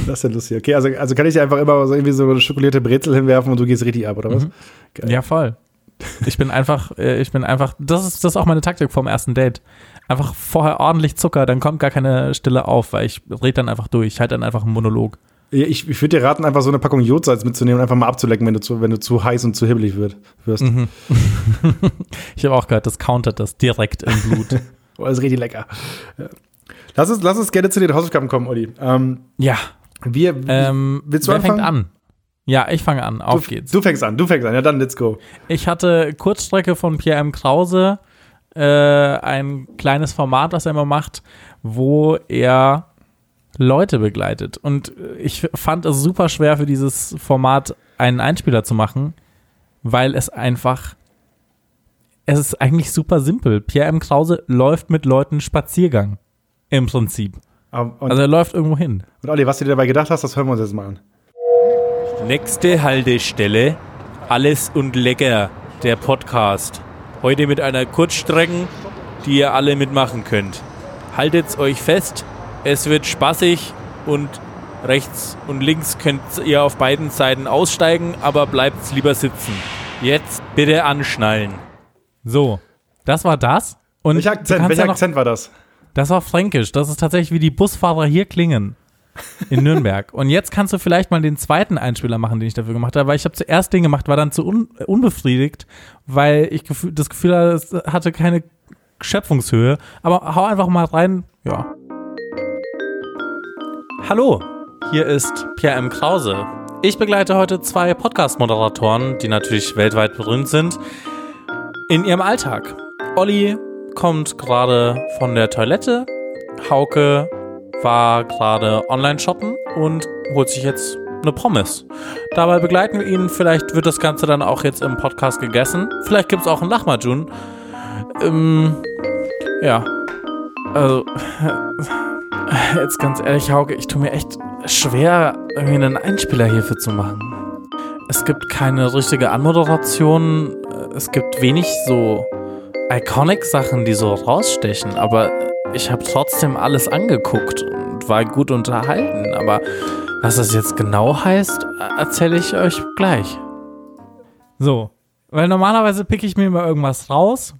Das ist ja lustig. Okay, also, also kann ich dir einfach immer so irgendwie so eine schokolierte Brezel hinwerfen und du gehst richtig ab, oder was? Geil. Ja, voll. Ich bin einfach, äh, ich bin einfach, das ist, das ist auch meine Taktik vom ersten Date. Einfach vorher ordentlich Zucker, dann kommt gar keine Stille auf, weil ich rede dann einfach durch. Ich halte dann einfach einen Monolog. Ich, ich würde dir raten, einfach so eine Packung Jodsalz mitzunehmen und einfach mal abzulecken, wenn du zu, wenn du zu heiß und zu hibbelig wird, wirst. <laughs> Ich habe auch gehört, das countert das direkt im Blut. <laughs> Oh, das ist richtig lecker. Lass uns, lass uns gerne zu den Hausaufgaben kommen, Olli. Ähm, Ja. wir, Ähm, willst du wer anfangen? fängt an? Ja, ich fange an. Auf du, geht's. Du fängst an, du fängst an. Ja, dann let's go. Ich hatte Kurzstrecke von Pierre M. Krause, äh, ein kleines Format, das er immer macht, wo er Leute begleitet. Und ich fand es super schwer für dieses Format einen Einspieler zu machen, weil es einfach, es ist eigentlich super simpel. Pierre M. Krause läuft mit Leuten Spaziergang. Im Prinzip. Und, Also er läuft irgendwo hin. und Olli, was du dir dabei gedacht hast, das hören wir uns jetzt mal an. Nächste Haltestelle, Alles und Lecker, der Podcast. Heute mit einer Kurzstrecken, die ihr alle mitmachen könnt. Haltet's euch fest, es wird spaßig und rechts und links könnt ihr auf beiden Seiten aussteigen, aber bleibt's lieber sitzen. Jetzt bitte anschnallen. So, das war das. Und Welcher Akzent, welcher ja noch- Akzent war das? Das war fränkisch. Das ist tatsächlich wie die Busfahrer hier klingen. In Nürnberg. Und jetzt kannst du vielleicht mal den zweiten Einspieler machen, den ich dafür gemacht habe, weil ich habe zuerst den gemacht, war dann zu un unbefriedigt, weil ich das Gefühl hatte, es hatte keine Schöpfungshöhe. Aber hau einfach mal rein. Ja. Hallo, hier ist Pierre M. Krause. Ich begleite heute zwei Podcast-Moderatoren, die natürlich weltweit berühmt sind, in ihrem Alltag. Olli kommt gerade von der Toilette. Hauke war gerade online shoppen und holt sich jetzt eine Pommes. Dabei begleiten wir ihn. Vielleicht wird das Ganze dann auch jetzt im Podcast gegessen. Vielleicht gibt es auch einen Lachmajun. Ähm, ja. Also, <laughs> jetzt ganz ehrlich, Hauke, ich tue mir echt schwer, irgendwie einen Einspieler hierfür zu machen. Es gibt keine richtige Anmoderation. Es gibt wenig so Iconic-Sachen, die so rausstechen, aber ich habe trotzdem alles angeguckt und war gut unterhalten. Aber was das jetzt genau heißt, erzähle ich euch gleich. So, weil normalerweise picke ich mir immer irgendwas raus.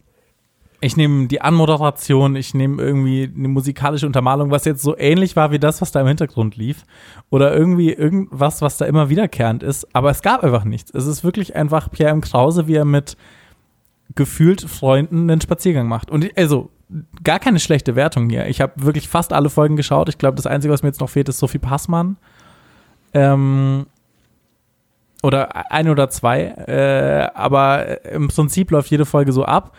Ich nehme die Anmoderation, ich nehme irgendwie eine musikalische Untermalung, was jetzt so ähnlich war wie das, was da im Hintergrund lief. Oder irgendwie irgendwas, was da immer wiederkehrend ist. Aber es gab einfach nichts. Es ist wirklich einfach Pierre M. Krause, wie er mit gefühlt Freunden einen Spaziergang macht. Und also gar keine schlechte Wertung hier. Ich habe wirklich fast alle Folgen geschaut. Ich glaube, das Einzige, was mir jetzt noch fehlt, ist Sophie Passmann. Ähm, oder ein oder zwei. Äh, aber im Prinzip läuft jede Folge so ab.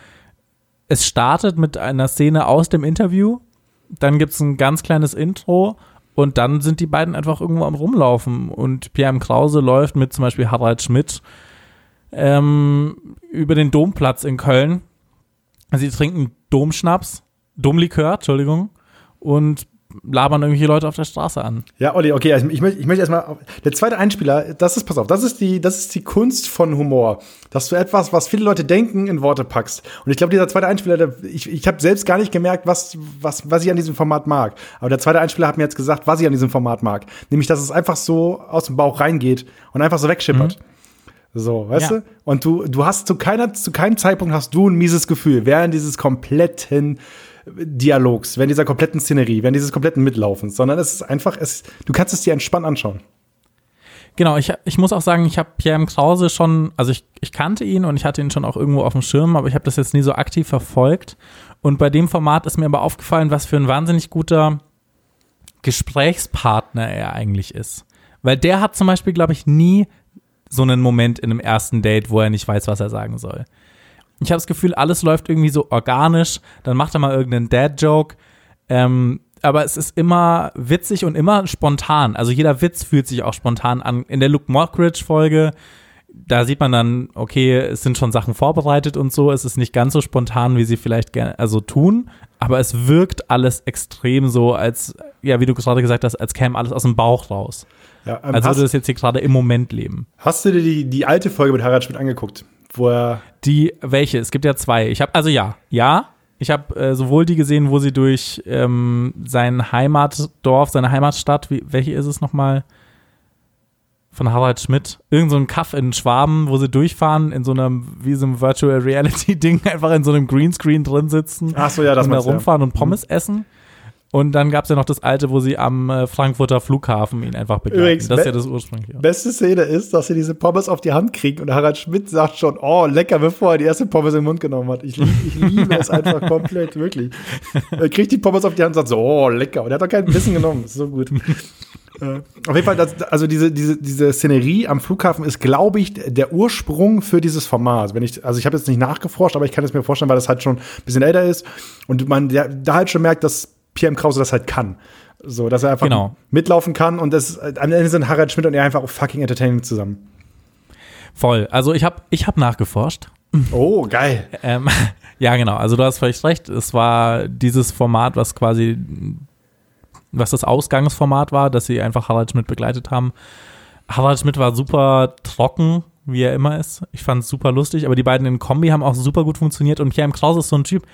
Es startet mit einer Szene aus dem Interview. Dann gibt es ein ganz kleines Intro. Und dann sind die beiden einfach irgendwo am Rumlaufen. Und Pierre M. Krause läuft mit zum Beispiel Harald Schmidt ähm, über den Domplatz in Köln. Sie trinken Domschnaps, Domlikör, Entschuldigung, und labern irgendwelche Leute auf der Straße an. Ja, Olli, okay, also ich, möchte, ich möchte erstmal. Der zweite Einspieler, das ist, pass auf, das ist, die, das ist die Kunst von Humor. Dass du etwas, was viele Leute denken, in Worte packst. Und ich glaube, dieser zweite Einspieler, der, ich, ich habe selbst gar nicht gemerkt, was, was, was ich an diesem Format mag. Aber der zweite Einspieler hat mir jetzt gesagt, was ich an diesem Format mag. Nämlich, dass es einfach so aus dem Bauch reingeht und einfach so wegschippert. So, weißt Ja. du? Und du, du hast zu keiner, zu keinem Zeitpunkt hast du ein mieses Gefühl während dieses kompletten Dialogs, während dieser kompletten Szenerie, während dieses kompletten Mitlaufens, sondern es ist einfach, es, du kannst es dir entspannt anschauen. Genau, ich, ich muss auch sagen, ich habe Pierre M. Krause schon, also ich, ich kannte ihn und ich hatte ihn schon auch irgendwo auf dem Schirm, aber ich habe das jetzt nie so aktiv verfolgt. Und bei dem Format ist mir aber aufgefallen, was für ein wahnsinnig guter Gesprächspartner er eigentlich ist. Weil der hat zum Beispiel, glaube ich, nie so einen Moment in einem ersten Date, wo er nicht weiß, was er sagen soll. Ich habe das Gefühl, alles läuft irgendwie so organisch, dann macht er mal irgendeinen Dad-Joke, ähm, aber es ist immer witzig und immer spontan. Also jeder Witz fühlt sich auch spontan an. In der Luke Mockridge-Folge, da sieht man dann, okay, es sind schon Sachen vorbereitet und so. Es ist nicht ganz so spontan, wie sie vielleicht gerne, also tun, aber es wirkt alles extrem so, als, ja, wie du gerade gesagt hast, als käme alles aus dem Bauch raus. Ja, ähm, Als würde es jetzt hier gerade im Moment leben. hast du dir die, die alte Folge mit Harald Schmidt angeguckt, wo er Die, welche? Es gibt ja zwei. Ich habe, also ja, ja. Ich habe äh, sowohl die gesehen, wo sie durch ähm, sein Heimatdorf, seine Heimatstadt, wie, welche ist es nochmal? Von Harald Schmidt. Irgend so ein Kaff in Schwaben, wo sie durchfahren, in so einem, wie so einem Virtual Reality Ding, <laughs> einfach in so einem Greenscreen drin sitzen. Ach so, ja, das und da du, ja. rumfahren und Pommes essen. Und dann gab es ja noch das alte, wo sie am äh, Frankfurter Flughafen ihn einfach begleiten. Übrigens, das ist ja das ursprüngliche. Beste Szene ist, dass sie diese Pommes auf die Hand kriegen und Harald Schmidt sagt schon, oh, lecker, bevor er die erste Pommes in den Mund genommen hat. Ich, lieb, ich liebe es einfach <laughs> komplett, wirklich. Er kriegt die Pommes auf die Hand und sagt so, oh, lecker. Und er hat doch keinen Bissen genommen. Ist so gut. <laughs> Äh, Auf jeden Fall, das, also diese, diese, diese Szenerie am Flughafen ist, glaube ich, der Ursprung für dieses Format. Wenn ich, also ich habe jetzt nicht nachgeforscht, aber ich kann es mir vorstellen, weil das halt schon ein bisschen älter ist und man da halt schon merkt, dass Pierre M. Krause das halt kann. So, dass er einfach Genau. mitlaufen kann und das am Ende sind Harald Schmidt und er einfach auch fucking entertaining zusammen. Voll. Also ich habe ich hab nachgeforscht. Oh, geil. Ähm, <laughs> ja, genau. Also du hast völlig recht. Es war dieses Format, was quasi, was das Ausgangsformat war, dass sie einfach Harald Schmidt begleitet haben. Harald Schmidt war super trocken, wie er immer ist. Ich fand es super lustig, aber die beiden in Kombi haben auch super gut funktioniert. Und Pierre M. Krause ist so ein Typ,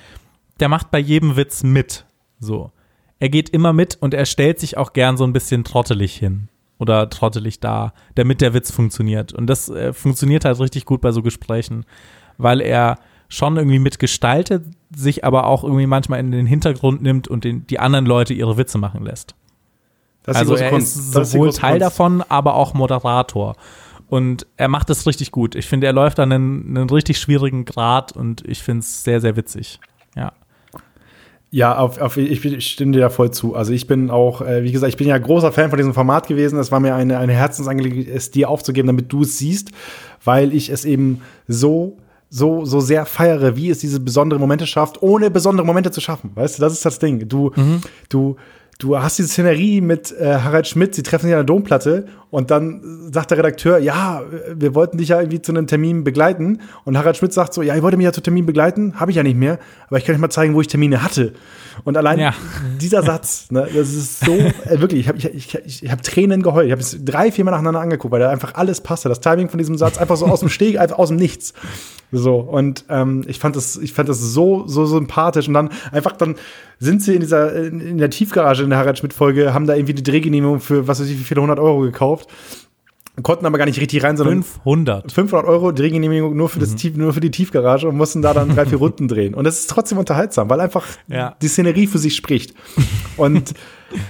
der macht bei jedem Witz mit. So. Er geht immer mit und er stellt sich auch gern so ein bisschen trottelig hin. Oder trottelig da, damit der Witz funktioniert. Und das äh, funktioniert halt richtig gut bei so Gesprächen, weil er schon irgendwie mitgestaltet, sich aber auch irgendwie manchmal in den Hintergrund nimmt und den, die anderen Leute ihre Witze machen lässt. Das Also er Kunst. ist sowohl große Teil Kunst. davon, aber auch Moderator. Und er macht es richtig gut. Ich finde, er läuft an einen, einen richtig schwierigen Grad und ich finde es sehr, sehr witzig. Ja. Auf, auf, ich, ich stimme dir da voll zu. Also ich bin auch, äh, wie gesagt, ich bin ja großer Fan von diesem Format gewesen. Es war mir eine, eine Herzensangelegenheit, es dir aufzugeben, damit du es siehst, weil ich es eben so, so, so sehr feiere, wie es diese besonderen Momente schafft, ohne besondere Momente zu schaffen. Weißt du, das ist das Ding. Du, du, du hast diese Szenerie mit äh, Harald Schmidt, sie treffen sich an der Domplatte und dann sagt der Redakteur, ja, wir wollten dich ja irgendwie zu einem Termin begleiten. Und Harald Schmidt sagt so, ja, ihr wolltet mich ja zu Termin begleiten, habe ich ja nicht mehr, aber ich kann euch mal zeigen, wo ich Termine hatte. Und allein Ja. dieser Satz, ne, das ist so, <laughs> äh, wirklich, ich habe ich, ich, ich, ich hab Tränen geheult. Ich habe es drei, vier Mal nacheinander angeguckt, weil da einfach alles passte. Das Timing von diesem Satz einfach so aus dem <laughs> Steg, einfach aus dem Nichts. So, und ähm, ich fand das, ich fand das so, so sympathisch. Und dann einfach, dann sind sie in dieser, in, in der Tiefgarage in der Harald Schmidt-Folge, haben da irgendwie die Drehgenehmigung für was weiß ich, wie viele hundert Euro gekauft. Konnten aber gar nicht richtig rein, sondern 500. 500 Euro Drehgenehmigung nur für, das Tief, nur für die Tiefgarage und mussten da dann drei, vier Runden drehen. Und das ist trotzdem unterhaltsam, weil einfach Ja. die Szenerie für sich spricht. Und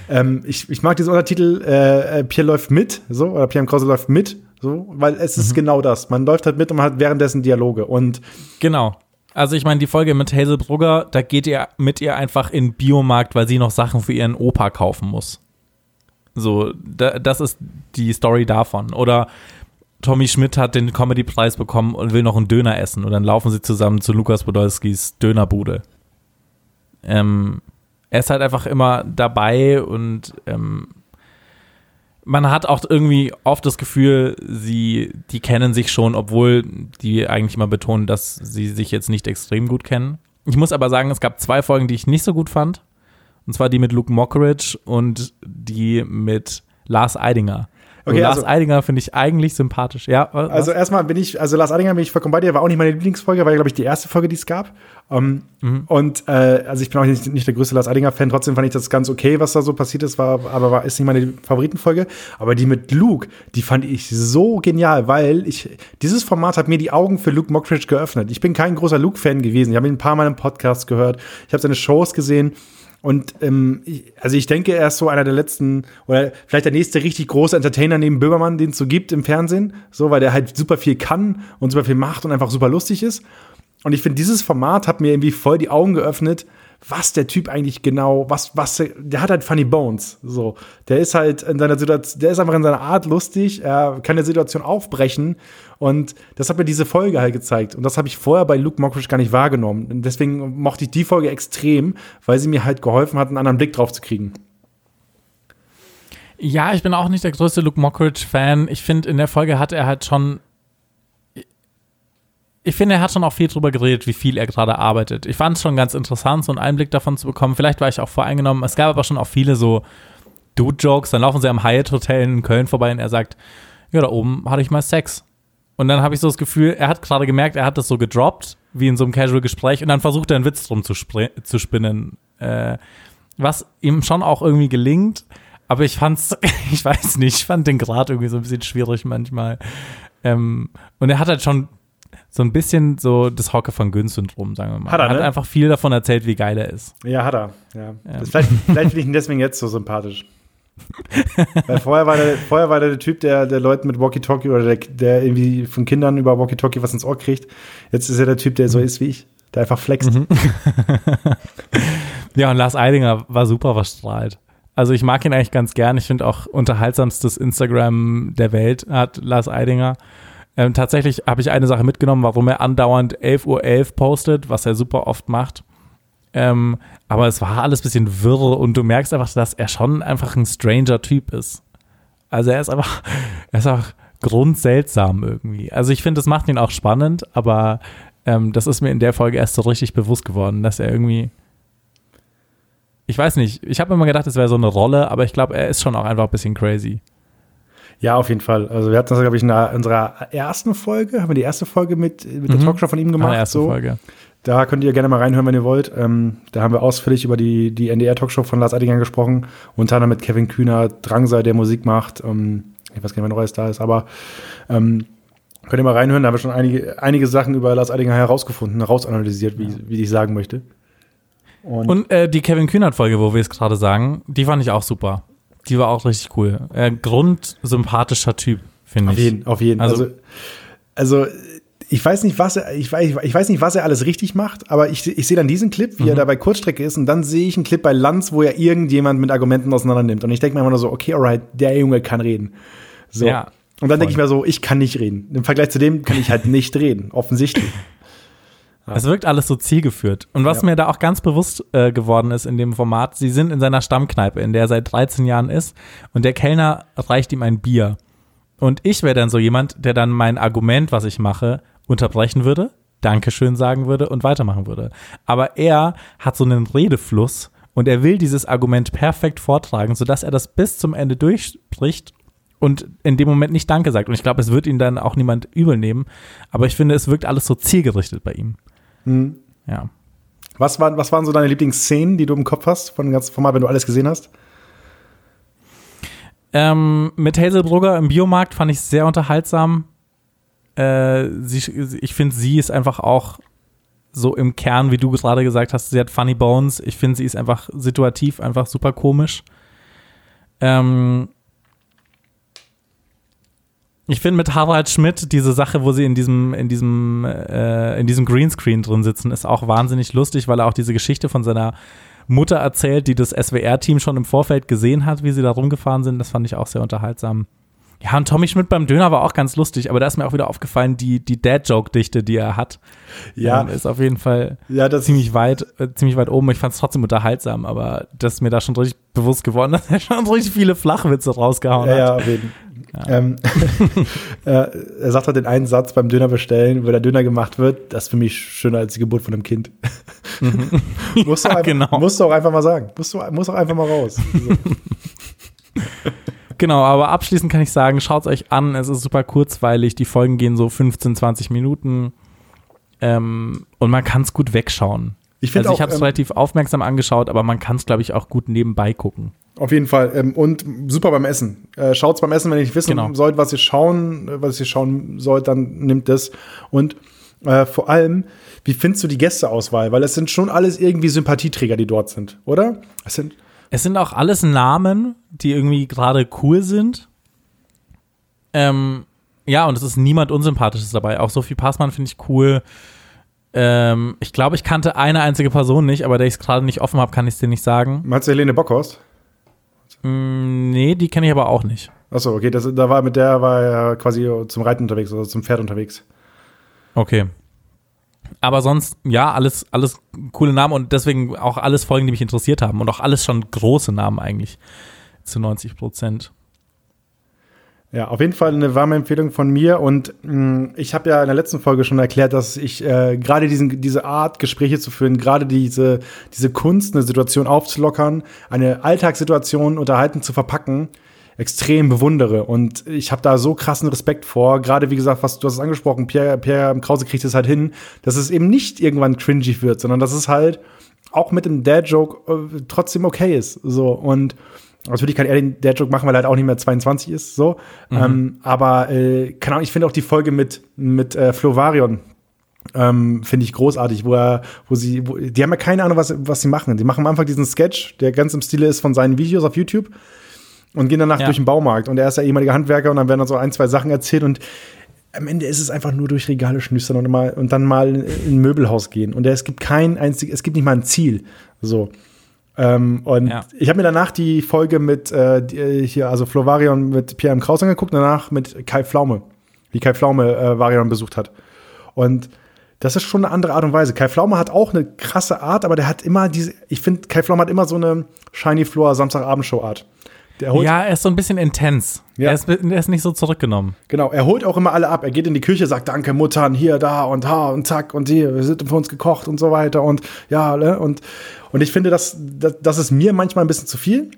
ähm, ich, ich mag diesen Untertitel, äh, äh, Pierre läuft mit, so, oder Pierre. Krause läuft mit, so, weil es ist genau das. Man läuft halt mit und man hat währenddessen Dialoge. Und Genau. Also ich meine, die Folge mit Hazel Brugger, da geht ihr mit ihr einfach in den Biomarkt, weil sie noch Sachen für ihren Opa kaufen muss. So, da, das ist die Story davon. Oder Tommy Schmidt hat den Comedy-Preis bekommen und will noch einen Döner essen. Und dann laufen sie zusammen zu Lukas Podolskis Dönerbude. Ähm, er ist halt einfach immer dabei und ähm, man hat auch irgendwie oft das Gefühl, sie, die kennen sich schon, obwohl die eigentlich immer betonen, dass sie sich jetzt nicht extrem gut kennen. Ich muss aber sagen, es gab zwei Folgen, die ich nicht so gut fand. Und zwar die mit Luke Mockridge und die mit Lars Eidinger. Okay, Lars also- Eidinger finde ich eigentlich sympathisch. Ja, was? Also erstmal bin ich, also Lars Adinger bin ich vollkommen bei dir, war auch nicht meine Lieblingsfolge, war glaube ich die erste Folge, die es gab. Ähm, Und äh, also ich bin auch nicht, nicht der größte Lars Adinger-Fan, trotzdem fand ich das ganz okay, was da so passiert ist, war, aber war, ist nicht meine Favoritenfolge. Aber die mit Luke, die fand ich so genial, weil ich, dieses Format hat mir die Augen für Luke Mockridge geöffnet. Ich bin kein großer Luke-Fan gewesen. Ich habe ihn ein paar Mal im Podcast gehört, ich habe seine Shows gesehen. Und ähm, ich, also ich denke, er ist so einer der letzten oder vielleicht der nächste richtig große Entertainer neben Böhmermann, den es so gibt im Fernsehen, so weil der halt super viel kann und super viel macht und einfach super lustig ist. Und ich finde, dieses Format hat mir irgendwie voll die Augen geöffnet, was der Typ eigentlich genau, was, was, der- hat halt funny bones. So, der ist halt in seiner Situation, der ist einfach in seiner Art lustig, er kann der Situation aufbrechen. Und das hat mir diese Folge halt gezeigt. Und das habe ich vorher bei Luke Mockridge gar nicht wahrgenommen. Und deswegen mochte ich die Folge extrem, weil sie mir halt geholfen hat, einen anderen Blick drauf zu kriegen. Ja, ich bin auch nicht der größte Luke Mockridge-Fan. Ich finde, in der Folge hat er halt schon. Ich finde, er hat schon auch viel drüber geredet, wie viel er gerade arbeitet. Ich fand es schon ganz interessant, so einen Einblick davon zu bekommen. Vielleicht war ich auch voreingenommen. Es gab aber schon auch viele so Dude-Jokes. Dann laufen sie am Hyatt Hotel in Köln vorbei und er sagt: Ja, da oben hatte ich mal Sex. Und dann habe ich so das Gefühl, er hat gerade gemerkt, er hat das so gedroppt, wie in so einem Casual-Gespräch, und dann versucht er einen Witz drum zu, zu spinnen. Äh, was ihm schon auch irgendwie gelingt. Aber ich fand's, <laughs> ich weiß nicht, ich fand den Grad irgendwie so ein bisschen schwierig manchmal. Ähm, und er hat halt schon so ein bisschen so das Hocke von Gün-Syndrom, sagen wir mal. Hat er, hat ne? einfach viel davon erzählt, wie geil er ist. Ja, hat er. Ja. Das, vielleicht vielleicht finde ich ihn deswegen jetzt so sympathisch. <laughs> Weil vorher war, der, vorher war der, der Typ, der, der Leuten mit Walkie-Talkie oder der, der irgendwie von Kindern über Walkie-Talkie was ins Ohr kriegt. Jetzt ist er der Typ, der so ist wie ich, der einfach flext. <laughs> Ja, und Lars Eidinger war super verstrahlt. Also ich mag ihn eigentlich ganz gern. Ich finde auch unterhaltsamstes Instagram der Welt hat Lars Eidinger. Ähm, tatsächlich habe ich eine Sache mitgenommen, warum er andauernd 11.11 Uhr postet, was er super oft macht. Ähm, aber es war alles ein bisschen wirr und du merkst einfach, dass er schon einfach ein stranger Typ ist. Also er ist einfach, <laughs> er ist einfach grundseltsam irgendwie. Also ich finde, das macht ihn auch spannend, aber ähm, das ist mir in der Folge erst so richtig bewusst geworden, dass er irgendwie ich weiß nicht, ich habe immer gedacht, es wäre so eine Rolle, aber ich glaube, er ist schon auch einfach ein bisschen crazy. Ja, auf jeden Fall. Also wir hatten das, glaube ich, in unserer ersten Folge, haben wir die erste Folge mit, mit der Mhm. Talkshow von ihm gemacht. Ah, erste so. Folge. Da könnt ihr gerne mal reinhören, wenn ihr wollt. Ähm, da haben wir ausführlich über die, die NDR-Talkshow von Lars Eidinger gesprochen. Unter anderem mit Kevin Kühner, Drangsal, der Musik macht. Ähm, ich weiß gar nicht, wer noch alles da ist, aber ähm, könnt ihr mal reinhören. Da haben wir schon einige, einige Sachen über Lars Eidinger herausgefunden, herausanalysiert, wie, wie ich sagen möchte. Und, Und äh, die Kevin Kühnert-Folge, wo wir es gerade sagen, die fand ich auch super. Die war auch richtig cool. Äh, grundsympathischer Typ, finde auf ich. jeden, auf jeden. Also- Also, also ich weiß nicht, was er, ich weiß, ich weiß nicht, was er alles richtig macht, aber ich, ich sehe dann diesen Clip, wie er da bei Kurzstrecke ist, und dann sehe ich einen Clip bei Lanz, wo er irgendjemand mit Argumenten auseinander nimmt. Und ich denke mir immer nur so, okay, alright, der Junge kann reden. So. Ja, und dann denke ich mir so, ich kann nicht reden. Im Vergleich zu dem kann ich halt nicht reden, offensichtlich. <laughs> Es wirkt alles so zielgeführt. Und was Ja. mir da auch ganz bewusst äh, geworden ist in dem Format, sie sind in seiner Stammkneipe, in der er seit 13 Jahren ist, und der Kellner reicht ihm ein Bier. Und ich wäre dann so jemand, der dann mein Argument, was ich mache, unterbrechen würde, Dankeschön sagen würde und weitermachen würde. Aber er hat so einen Redefluss und er will dieses Argument perfekt vortragen, sodass er das bis zum Ende durchspricht und in dem Moment nicht Danke sagt. Und ich glaube, es wird ihn dann auch niemand übel nehmen. Aber ich finde, es wirkt alles so zielgerichtet bei ihm. Hm. Ja. Was waren, was waren so deine Lieblingsszenen, die du im Kopf hast von dem ganzen Format, wenn du alles gesehen hast? Ähm, mit Hazelbrugger im Biomarkt fand ich sehr unterhaltsam. Äh, sie, ich finde, sie ist einfach auch so im Kern, wie du gerade gesagt hast, sie hat funny bones. Ich finde, sie ist einfach situativ, einfach super komisch. Ähm, ich finde mit Harald Schmidt diese Sache, wo sie in diesem, in diesem, äh, in diesem Greenscreen drin sitzen, ist auch wahnsinnig lustig, weil er auch diese Geschichte von seiner Mutter erzählt, die das SWR-Team schon im Vorfeld gesehen hat, wie sie da rumgefahren sind. Das fand ich auch sehr unterhaltsam. Ja, und Tommy Schmidt beim Döner war auch ganz lustig, aber da ist mir auch wieder aufgefallen, die, die Dad-Joke-Dichte, die er hat, Ja. ähm, ist auf jeden Fall Ja, das ziemlich weit, äh, ziemlich weit oben. Ich fand es trotzdem unterhaltsam, aber das ist mir da schon richtig bewusst geworden, <laughs> dass er schon richtig viele Flachwitze rausgehauen Ja, hat. ja, auf jeden Ähm, <laughs> äh, er sagt halt den einen Satz beim Döner bestellen, wo der Döner gemacht wird, das ist für mich schöner als die Geburt von einem Kind. <laughs> musst, du Ja, einfach, genau. musst du auch einfach mal sagen. Musst du musst auch einfach mal raus. So. Genau, aber abschließend kann ich sagen, schaut es euch an. Es ist super kurzweilig. Die Folgen gehen so 15, 20 Minuten. Ähm, und man kann es gut wegschauen. Ich finde Also ich habe es ähm, relativ aufmerksam angeschaut, aber man kann es, glaube ich, auch gut nebenbei gucken. auf jeden Fall. Ähm, und super beim Essen. Äh, schaut's beim Essen, wenn ihr nicht wissen Genau. sollt, was ihr schauen, äh, was ihr schauen sollt, dann nimmt das. Und äh, vor allem, wie findest du die Gästeauswahl? Weil es sind schon alles irgendwie Sympathieträger, die dort sind, oder? Es sind Es sind auch alles Namen, die irgendwie gerade cool sind. Ähm, ja, und es ist niemand Unsympathisches dabei. Auch Sophie Passmann finde ich cool. Ähm, ich glaube, ich kannte eine einzige Person nicht, aber da ich es gerade nicht offen habe, kann ich es dir nicht sagen. Meinst du Helene Bockhorst? Mm, nee, die kenne ich aber auch nicht. Achso, okay, das, da war mit der war er quasi zum Reiten unterwegs oder zum Pferd unterwegs. Okay. Aber sonst, ja, alles, alles coole Namen und deswegen auch alles Folgen, die mich interessiert haben und auch alles schon große Namen eigentlich zu 90 Prozent. Ja, auf jeden Fall eine warme Empfehlung von mir. Und mh, ich habe ja in der letzten Folge schon erklärt, dass ich äh, gerade diesen diese Art, Gespräche zu führen, gerade diese, diese Kunst, eine Situation aufzulockern, eine Alltagssituation unterhalten zu verpacken, extrem bewundere. Und ich habe da so krassen Respekt vor. Gerade wie gesagt, was du hast es angesprochen, Pierre, Pierre Krause kriegt es halt hin, dass es eben nicht irgendwann cringy wird, sondern dass es halt auch mit dem Dad-Joke äh, trotzdem okay ist. So und Natürlich kann er den Dad-Joke machen, weil er halt auch nicht mehr 22 ist, so. Ähm, aber, äh, keine Ahnung, ich finde auch die Folge mit, mit äh, Flo Varion Ähm, Finde ich großartig, wo er, wo sie, wo, die haben ja keine Ahnung, was, was sie machen. Die machen am Anfang diesen Sketch, der ganz im Stile ist von seinen Videos auf YouTube und gehen danach Ja. durch den Baumarkt. Und er ist ja ehemaliger Handwerker und dann werden dann so ein, zwei Sachen erzählt und am Ende ist es einfach nur durch Regale schnüstern und, mal, und dann mal in in ein Möbelhaus gehen. Und es gibt kein einzig, es gibt nicht mal ein Ziel. So. Ähm, und Ja. ich habe mir danach die Folge mit äh, äh, hier, also Flo Varion mit Pierre M. Kraus angeguckt, danach mit Kai Pflaume, wie Kai Pflaume äh, Varion besucht hat. Und das ist schon eine andere Art und Weise. Kai Pflaume hat auch eine krasse Art, aber der hat immer diese, ich finde, Kai Pflaume hat immer so eine Shiny Floor Samstagabendshow-Art. Der holt, Ja, er ist so ein bisschen intens. Ja. Er, ist, er ist nicht so zurückgenommen. Genau, er holt auch immer alle ab. Er geht in die Küche, sagt Danke, Muttern, hier, da und da und zack und hier, wir sind für uns gekocht und so weiter und ja, ne? Und, und ich finde, das, das, das ist mir manchmal ein bisschen zu viel,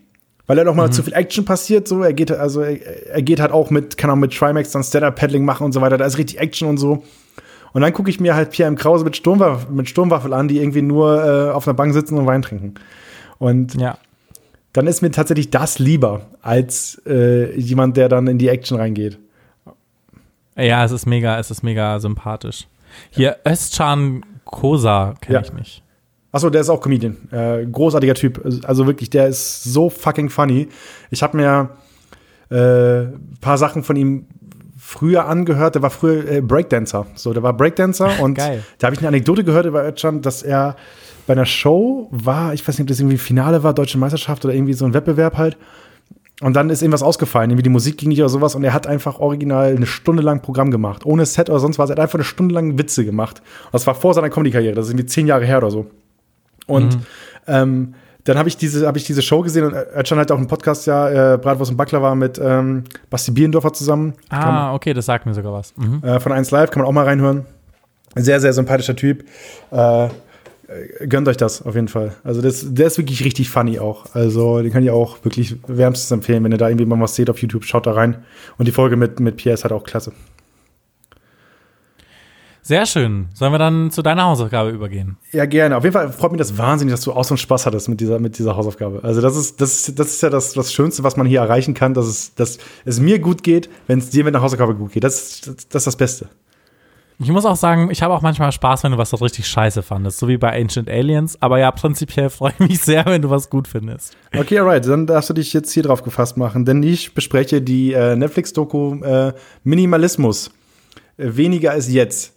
weil er doch mal zu viel Action passiert. So, er geht, also er, er geht halt auch mit, kann auch mit Trimax dann Stand-Up-Paddling machen und so weiter. Da ist richtig Action und so. Und dann gucke ich mir halt Pierre M. Krause mit, Sturmwaff mit Sturmwaffel an, die irgendwie nur äh, auf einer Bank sitzen und Wein trinken. Und Ja. Dann ist mir tatsächlich das lieber als äh, jemand, der dann in die Action reingeht. Ja, es ist mega, es ist mega sympathisch. Hier, Özcan Kosa kenne Ja. ich nicht. Achso, der ist auch Comedian. Äh, großartiger Typ. Also wirklich, der ist so fucking funny. Ich habe mir äh, ein paar Sachen von ihm früher angehört. Der war früher äh, Breakdancer. So, der war Breakdancer <laughs> und Geil. da habe ich eine Anekdote gehört über Özcan, dass er bei einer Show war, ich weiß nicht, ob das irgendwie Finale war, Deutsche Meisterschaft oder irgendwie so ein Wettbewerb halt. Und dann ist irgendwas ausgefallen, irgendwie die Musik ging nicht oder sowas und er hat einfach original eine Stunde lang Programm gemacht. Ohne Set oder sonst was. Er hat einfach eine Stunde lang Witze gemacht. Und das war vor seiner Comedy-Karriere. Das ist irgendwie zehn Jahre her oder so. Und ähm, dann habe ich diese habe ich diese Show gesehen und Özcan hat auch einen Podcast ja äh, Bratwurst und Baklava mit ähm, Basti Bierendorfer zusammen Ah, okay, das sagt mir sogar was. Mhm. äh, von 1 Live kann man auch mal reinhören sehr sehr sympathischer Typ äh, gönnt euch das auf jeden Fall also das, der ist wirklich richtig funny auch also den kann ich auch wirklich wärmstens empfehlen wenn ihr da irgendwie mal was seht auf YouTube schaut da rein und die Folge mit mit Pierre ist halt auch klasse Sehr schön. Sollen wir dann zu deiner Hausaufgabe übergehen? Ja, gerne. Auf jeden Fall freut mich das wahnsinnig, dass du auch so einen Spaß hattest mit dieser, mit dieser Hausaufgabe. Also das ist, das, ist- das ist ja das, das Schönste, was man hier erreichen kann, dass es, dass es mir gut geht, wenn es dir mit einer Hausaufgabe gut geht. Das, das, das ist das Beste. Ich muss auch sagen, ich habe auch manchmal Spaß, wenn du was so richtig scheiße fandest, so wie bei Ancient Aliens. Aber ja, prinzipiell freue ich mich sehr, wenn du was gut findest. Okay, alright. Dann darfst du dich jetzt hier drauf gefasst machen, denn ich bespreche die äh, Netflix-Doku äh, Minimalismus. Äh, weniger ist jetzt.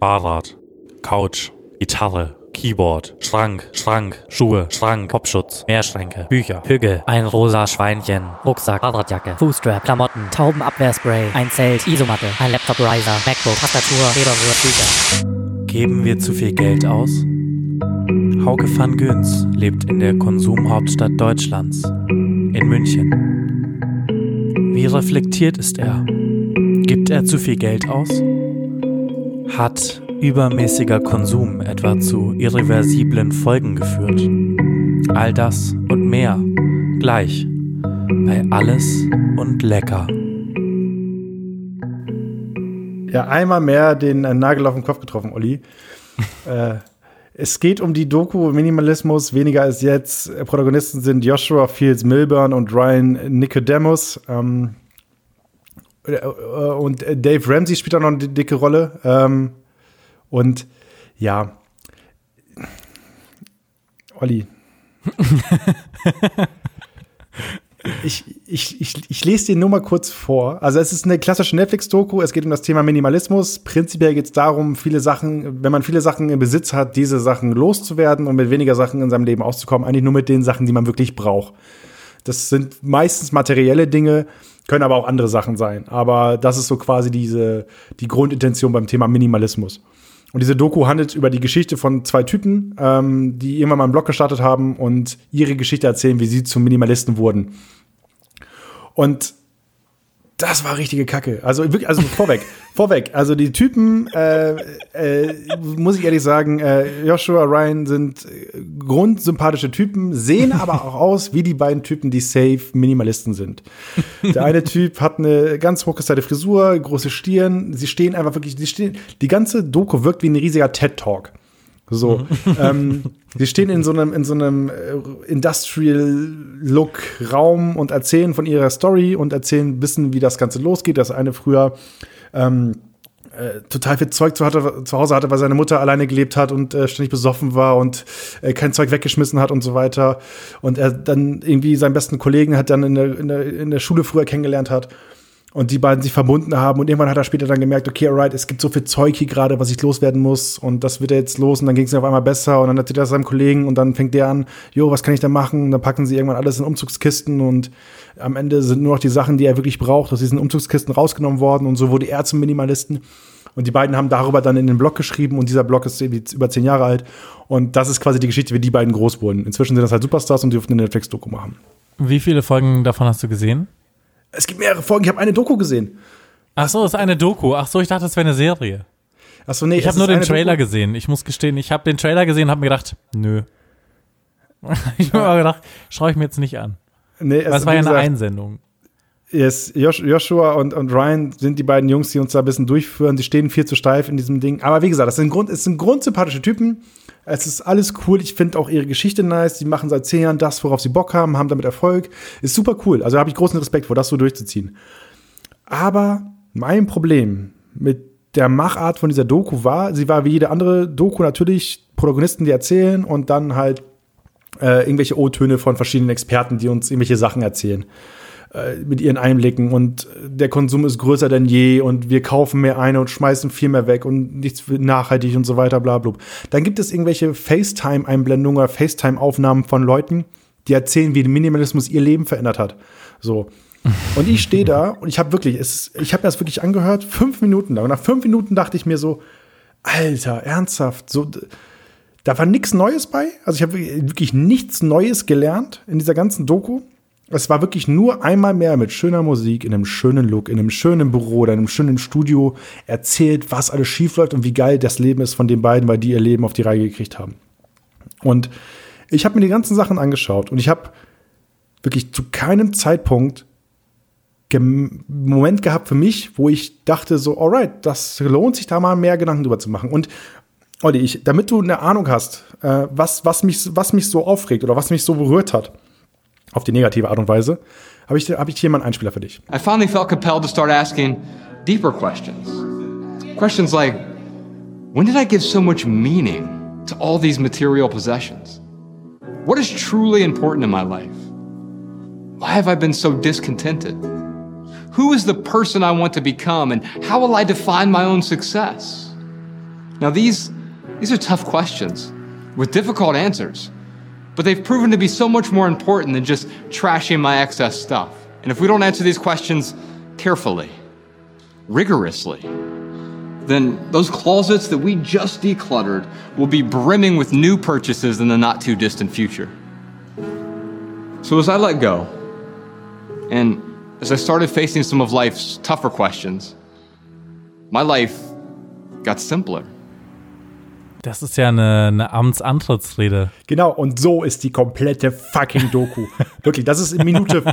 Fahrrad, Couch, Gitarre, Keyboard, Schrank, Schrank, Schuhe, Schrank, Popschutz, Mehrschränke, Bücher, Hügel, ein rosa Schweinchen, Rucksack, Fahrradjacke, Fußstrap, Klamotten, Taubenabwehrspray, ein Zelt, Isomatte, ein Laptop-Riser, MacBook, Tastatur, Federwürth, Bücher. Geben wir zu viel Geld aus? Hauke van Göns lebt in der Konsumhauptstadt Deutschlands, in München. Wie reflektiert ist er? Gibt er zu viel Geld aus? Hat übermäßiger Konsum etwa zu irreversiblen Folgen geführt? All das und mehr gleich bei Alles und Lecker. Ja, einmal mehr den äh, Nagel auf den Kopf getroffen, Olli. <laughs> äh, es geht um die Doku Minimalismus, weniger als jetzt. Protagonisten sind Joshua Fields Milburn und Ryan Nicodemus. Ähm, äh, äh, und Dave Ramsey spielt auch noch eine dicke Rolle. Ähm, und ja, Olli. <laughs> Ich, ich, ich, ich lese dir nur mal kurz vor. Also es ist eine klassische Netflix-Doku. Es geht um das Thema Minimalismus. Prinzipiell geht es darum, viele Sachen, wenn man viele Sachen im Besitz hat, diese Sachen loszuwerden und mit weniger Sachen in seinem Leben auszukommen. Eigentlich nur mit den Sachen, die man wirklich braucht. Das sind meistens materielle Dinge, können aber auch andere Sachen sein. Aber das ist so quasi diese, die Grundintention beim Thema Minimalismus. Und diese Doku handelt über die Geschichte von zwei Typen, ähm, die irgendwann mal einen Blog gestartet haben und ihre Geschichte erzählen, wie sie zum Minimalisten wurden. Und das war richtige Kacke. Also wirklich, also vorweg, <laughs> vorweg. Also die Typen, äh, äh, muss ich ehrlich sagen, äh, Joshua Ryan sind äh, grundsympathische Typen, sehen <laughs> aber auch aus wie die beiden Typen, die safe Minimalisten sind. Der eine Typ hat eine ganz hochgestylte Frisur, große Stirn. Sie stehen einfach wirklich, die stehen, die ganze Doku wirkt wie ein riesiger TED Talk. So, <laughs> ähm, sie stehen in so einem, in so einem äh, Industrial-Look-Raum und erzählen von ihrer Story und erzählen ein bisschen, wie das Ganze losgeht. Das eine früher ähm, äh, total viel Zeug zu, hatte, zu Hause hatte, weil seine Mutter alleine gelebt hat und äh, ständig besoffen war und äh, kein Zeug weggeschmissen hat und so weiter. Und er dann irgendwie seinen besten Kollegen hat dann in der, in der, in der Schule früher kennengelernt hat und die beiden sich verbunden haben und irgendwann hat er später dann gemerkt, okay, alright, es gibt so viel Zeug hier gerade, was ich loswerden muss und das wird er jetzt los und dann ging es auf einmal besser und dann erzählt er seinem Kollegen und dann fängt der an, jo, was kann ich da machen? Und dann packen sie irgendwann alles in Umzugskisten und am Ende sind nur noch die Sachen, die er wirklich braucht, aus diesen Umzugskisten rausgenommen worden und so wurde er zum Minimalisten. Und die beiden haben darüber dann in den Blog geschrieben und dieser Blog ist über zehn Jahre alt. Und das ist quasi die Geschichte, wie die beiden groß wurden. Inzwischen sind das halt Superstars und die dürfen eine Netflix-Doku machen. Wie viele Folgen davon hast du gesehen? Es gibt mehrere Folgen, ich habe eine Doku gesehen. Ach so, ist eine Doku. Ach so, ich dachte, das wäre eine Serie. Achso, nee, Ich es habe nur den Trailer Doku. gesehen. Ich muss gestehen, ich habe den Trailer gesehen und habe mir gedacht, nö. <laughs> ich habe mir gedacht, schaue ich mir jetzt nicht an. Nee, es Weil es war ja eine Einsendung. Yes, Josh, Joshua und, und Ryan sind die beiden Jungs, die uns da ein bisschen durchführen. Die stehen viel zu steif in diesem Ding. Aber wie gesagt, das sind, Grund, es sind grundsympathische Typen. Es ist alles cool. Ich finde auch ihre Geschichte nice. Die machen seit zehn Jahren das, worauf sie Bock haben, haben damit Erfolg. Ist super cool. Also habe ich großen Respekt vor, das so durchzuziehen. Aber mein Problem mit der Machart von dieser Doku war, sie war wie jede andere Doku natürlich Protagonisten, die erzählen und dann halt äh, irgendwelche O-Töne von verschiedenen Experten, die uns irgendwelche Sachen erzählen äh, mit ihren Einblicken und der Konsum ist größer denn je und wir kaufen mehr ein und schmeißen viel mehr weg und nichts nachhaltig und so weiter, bla bla. Dann gibt es irgendwelche FaceTime-Einblendungen oder FaceTime-Aufnahmen von Leuten, die erzählen, wie Minimalismus ihr Leben verändert hat. So. Und ich stehe da und ich habe wirklich, es, ich habe das wirklich angehört, fünf Minuten lang. Und nach fünf Minuten dachte ich mir so, Alter, ernsthaft, so, da war nichts Neues bei. Also ich habe wirklich nichts Neues gelernt in dieser ganzen Doku. Es war wirklich nur einmal mehr mit schöner Musik, in einem schönen Look, in einem schönen Büro oder in einem schönen Studio erzählt, was alles schief läuft und wie geil das Leben ist von den beiden, weil die ihr Leben auf die Reihe gekriegt haben. Und ich habe mir die ganzen Sachen angeschaut und ich habe wirklich zu keinem Zeitpunkt gem- Moment gehabt für mich, wo ich dachte so, alright, das lohnt sich da mal mehr Gedanken drüber zu machen. Und Olli, ich, damit du eine Ahnung hast, äh, was, was, mich, was mich so aufregt oder was mich so berührt hat, auf die negative Art und Weise, habe ich, hab ich hier mal einen Einspieler für dich. I finally felt compelled to start asking deeper questions. Questions like when did I give so much meaning to all these material possessions? What is truly important in my life? Why have I been so discontented? Who is the person I want to become and how will I define my own success? Now these these are tough questions with difficult answers. But they've proven to be so much more important than just trashing my excess stuff. And if we don't answer these questions carefully, rigorously, then those closets that we just decluttered will be brimming with new purchases in the not too distant future. So as I let go, and as I started facing some of life's tougher questions, my life got simpler. Das ist ja eine, eine Amtsantrittsrede. Genau, und so ist die komplette fucking Doku. <laughs> Wirklich, das ist in Minute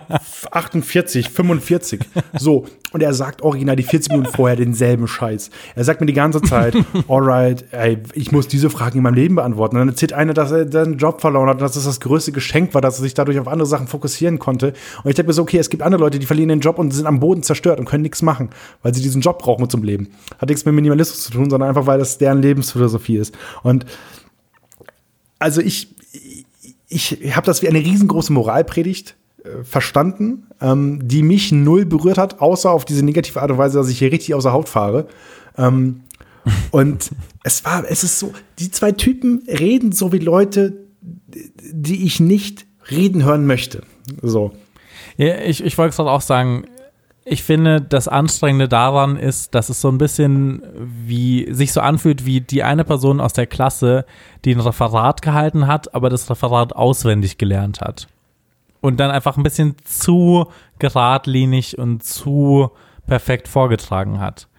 48, 45. So, und er sagt original die 40 Minuten vorher denselben Scheiß. Er sagt mir die ganze Zeit, <laughs> alright, ey, ich muss diese Fragen in meinem Leben beantworten. Und dann erzählt einer, dass er seinen Job verloren hat, dass es das größte Geschenk war, dass er sich dadurch auf andere Sachen fokussieren konnte. Und ich denke mir so, okay, es gibt andere Leute, die verlieren den Job und sind am Boden zerstört und können nichts machen, weil sie diesen Job brauchen zum Leben. Hat nichts mit Minimalismus zu tun, sondern einfach, weil das deren Lebensphilosophie ist. Und also ich, ich habe das wie eine riesengroße Moralpredigt äh, verstanden, ähm, die mich null berührt hat, außer auf diese negative Art und Weise, dass ich hier richtig außer Haut fahre. Ähm, und es war, es ist so, die zwei Typen reden so wie Leute, die ich nicht reden hören möchte. So. Ja, ich, ich wollte gerade auch sagen, ich finde, das Anstrengende daran ist, dass es so ein bisschen wie sich so anfühlt wie die eine Person aus der Klasse, die ein Referat gehalten hat, aber das Referat auswendig gelernt hat. Und dann einfach ein bisschen zu geradlinig und zu perfekt vorgetragen hat.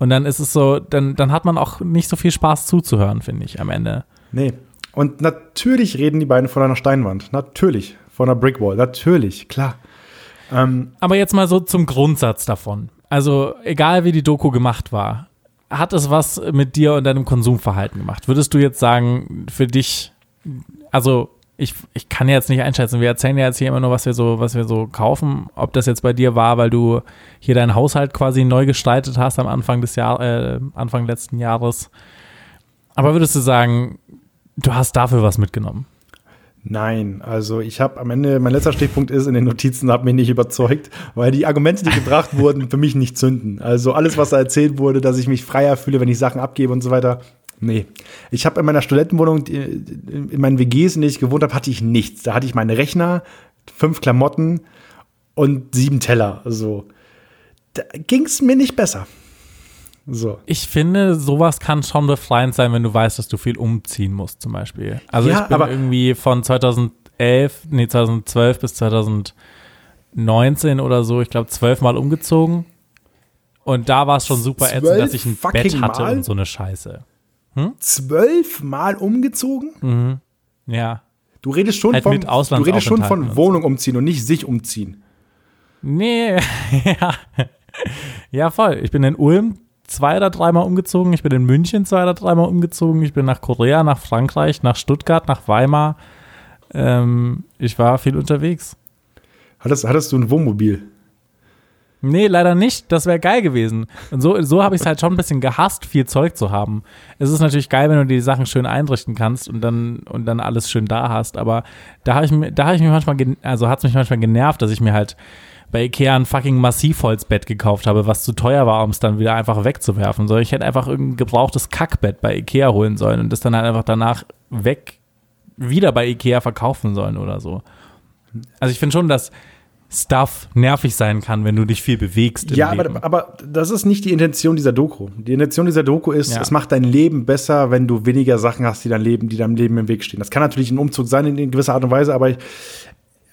Und dann ist es so, dann, dann hat man auch nicht so viel Spaß zuzuhören, finde ich, am Ende. Nee. Und natürlich reden die beiden von einer Steinwand. Natürlich. Von einer Brickwall. Natürlich, klar. Ähm, Aber jetzt mal so zum Grundsatz davon. Also, egal wie die Doku gemacht war, hat es was mit dir und deinem Konsumverhalten gemacht? Würdest du jetzt sagen, für dich, also ich, ich kann jetzt nicht einschätzen. Wir erzählen ja jetzt hier immer nur, was wir so, was wir so kaufen. Ob das jetzt bei dir war, weil du hier deinen Haushalt quasi neu gestaltet hast am Anfang des Jahr, äh, Anfang letzten Jahres. Aber würdest du sagen, du hast dafür was mitgenommen? Nein, also ich habe am Ende, mein letzter Stichpunkt ist, in den Notizen hat mich nicht überzeugt, weil die Argumente, die gebracht <laughs> wurden, für mich nicht zünden. Also alles, was da erzählt wurde, dass ich mich freier fühle, wenn ich Sachen abgebe und so weiter. Nee. Ich habe in meiner Studentenwohnung, in meinen WGs, in denen ich gewohnt habe, hatte ich nichts. Da hatte ich meinen Rechner, fünf Klamotten und sieben Teller. So. Da ging es mir nicht besser. So. Ich finde, sowas kann schon befreiend sein, wenn du weißt, dass du viel umziehen musst, zum Beispiel. Also Ja, ich bin irgendwie von 2011, nee, 2012 bis 2019 oder so, ich glaube, zwölfmal umgezogen. Und da war es schon super ätzend, dass ich ein Bett hatte Mal? und so eine Scheiße. Zwölfmal umgezogen? Ja. Du redest schon Halt von, mit du redest schon von. Wohnung umziehen und nicht sich umziehen. Nee, <laughs> ja. Ja, voll. Ich bin in Ulm zwei oder dreimal umgezogen. Ich bin in München zwei oder dreimal umgezogen. Ich bin nach Korea, nach Frankreich, nach Stuttgart, nach Weimar. Ähm, ich war viel unterwegs. Hattest, hattest du ein Wohnmobil? Nee, leider nicht. Das wäre geil gewesen. Und so, so habe ich es halt schon ein bisschen gehasst, viel Zeug zu haben. Es ist natürlich geil, wenn du die Sachen schön einrichten kannst und dann, und dann alles schön da hast. Aber da habe ich, da hab ich mich manchmal, also hat es mich manchmal genervt, dass ich mir halt bei Ikea ein fucking Massivholzbett gekauft habe, was zu teuer war, um es dann wieder einfach wegzuwerfen. So, ich hätte einfach irgendein gebrauchtes Kackbett bei Ikea holen sollen und das dann halt einfach danach weg wieder bei Ikea verkaufen sollen oder so. Also ich finde schon, dass Stuff nervig sein kann, wenn du dich viel bewegst. Ja, aber, aber das ist nicht die Intention dieser Doku. Die Intention dieser Doku ist, Ja. es macht dein Leben besser, wenn du weniger Sachen hast, die dein Leben, die deinem Leben im Weg stehen. Das kann natürlich ein Umzug sein in, in gewisser Art und Weise, aber ich,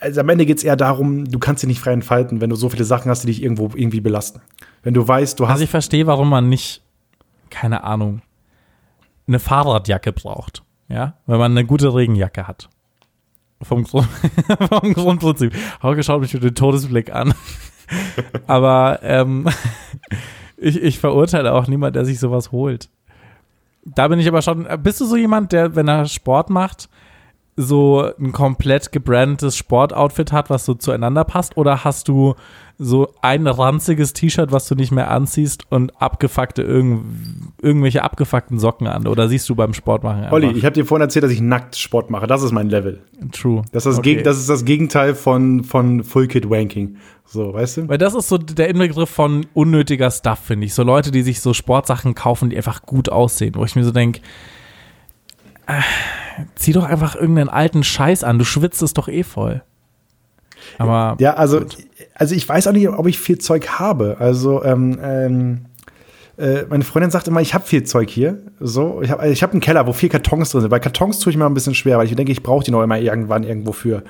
also am Ende geht es eher darum, du kannst dich nicht frei entfalten, wenn du so viele Sachen hast, die dich irgendwo irgendwie belasten. Wenn du weißt, du hast Also ich verstehe, warum man nicht, keine Ahnung, eine Fahrradjacke braucht. Ja, wenn man eine gute Regenjacke hat. Vom, Grund, <laughs> vom Grundprinzip. Hauke schaut mich mit dem Todesblick an. <laughs> Aber ähm, <laughs> ich, ich verurteile auch niemand, der sich sowas holt. Da bin ich aber schon. Bist du so jemand, der, wenn er Sport macht, so ein komplett gebrandetes Sportoutfit hat, was so zueinander passt? Oder hast du so ein ranziges T-Shirt, was du nicht mehr anziehst und abgefuckte irgend, irgendwelche abgefuckten Socken an? Oder siehst du beim Sport machen einfach? Olli, ich habe dir vorhin erzählt, dass ich nackt Sport mache. Das ist mein Level. True. Das ist das, Okay. Das, ist das Gegenteil von, von Full Kit Wanking. So, weißt du? Weil das ist so der Inbegriff von unnötiger Stuff, finde ich. So Leute, die sich so Sportsachen kaufen, die einfach gut aussehen. Wo ich mir so denke, äh, zieh doch einfach irgendeinen alten Scheiß an. Du schwitzt es doch eh voll. Aber Ja, also, also ich weiß auch nicht, ob ich viel Zeug habe. Also, ähm, ähm, äh, meine Freundin sagt immer, ich habe viel Zeug hier. So, ich habe ich hab einen Keller, wo vier Kartons drin sind. Bei Kartons tue ich mir ein bisschen schwer, weil ich denke, ich brauche die noch immer irgendwann irgendwo für.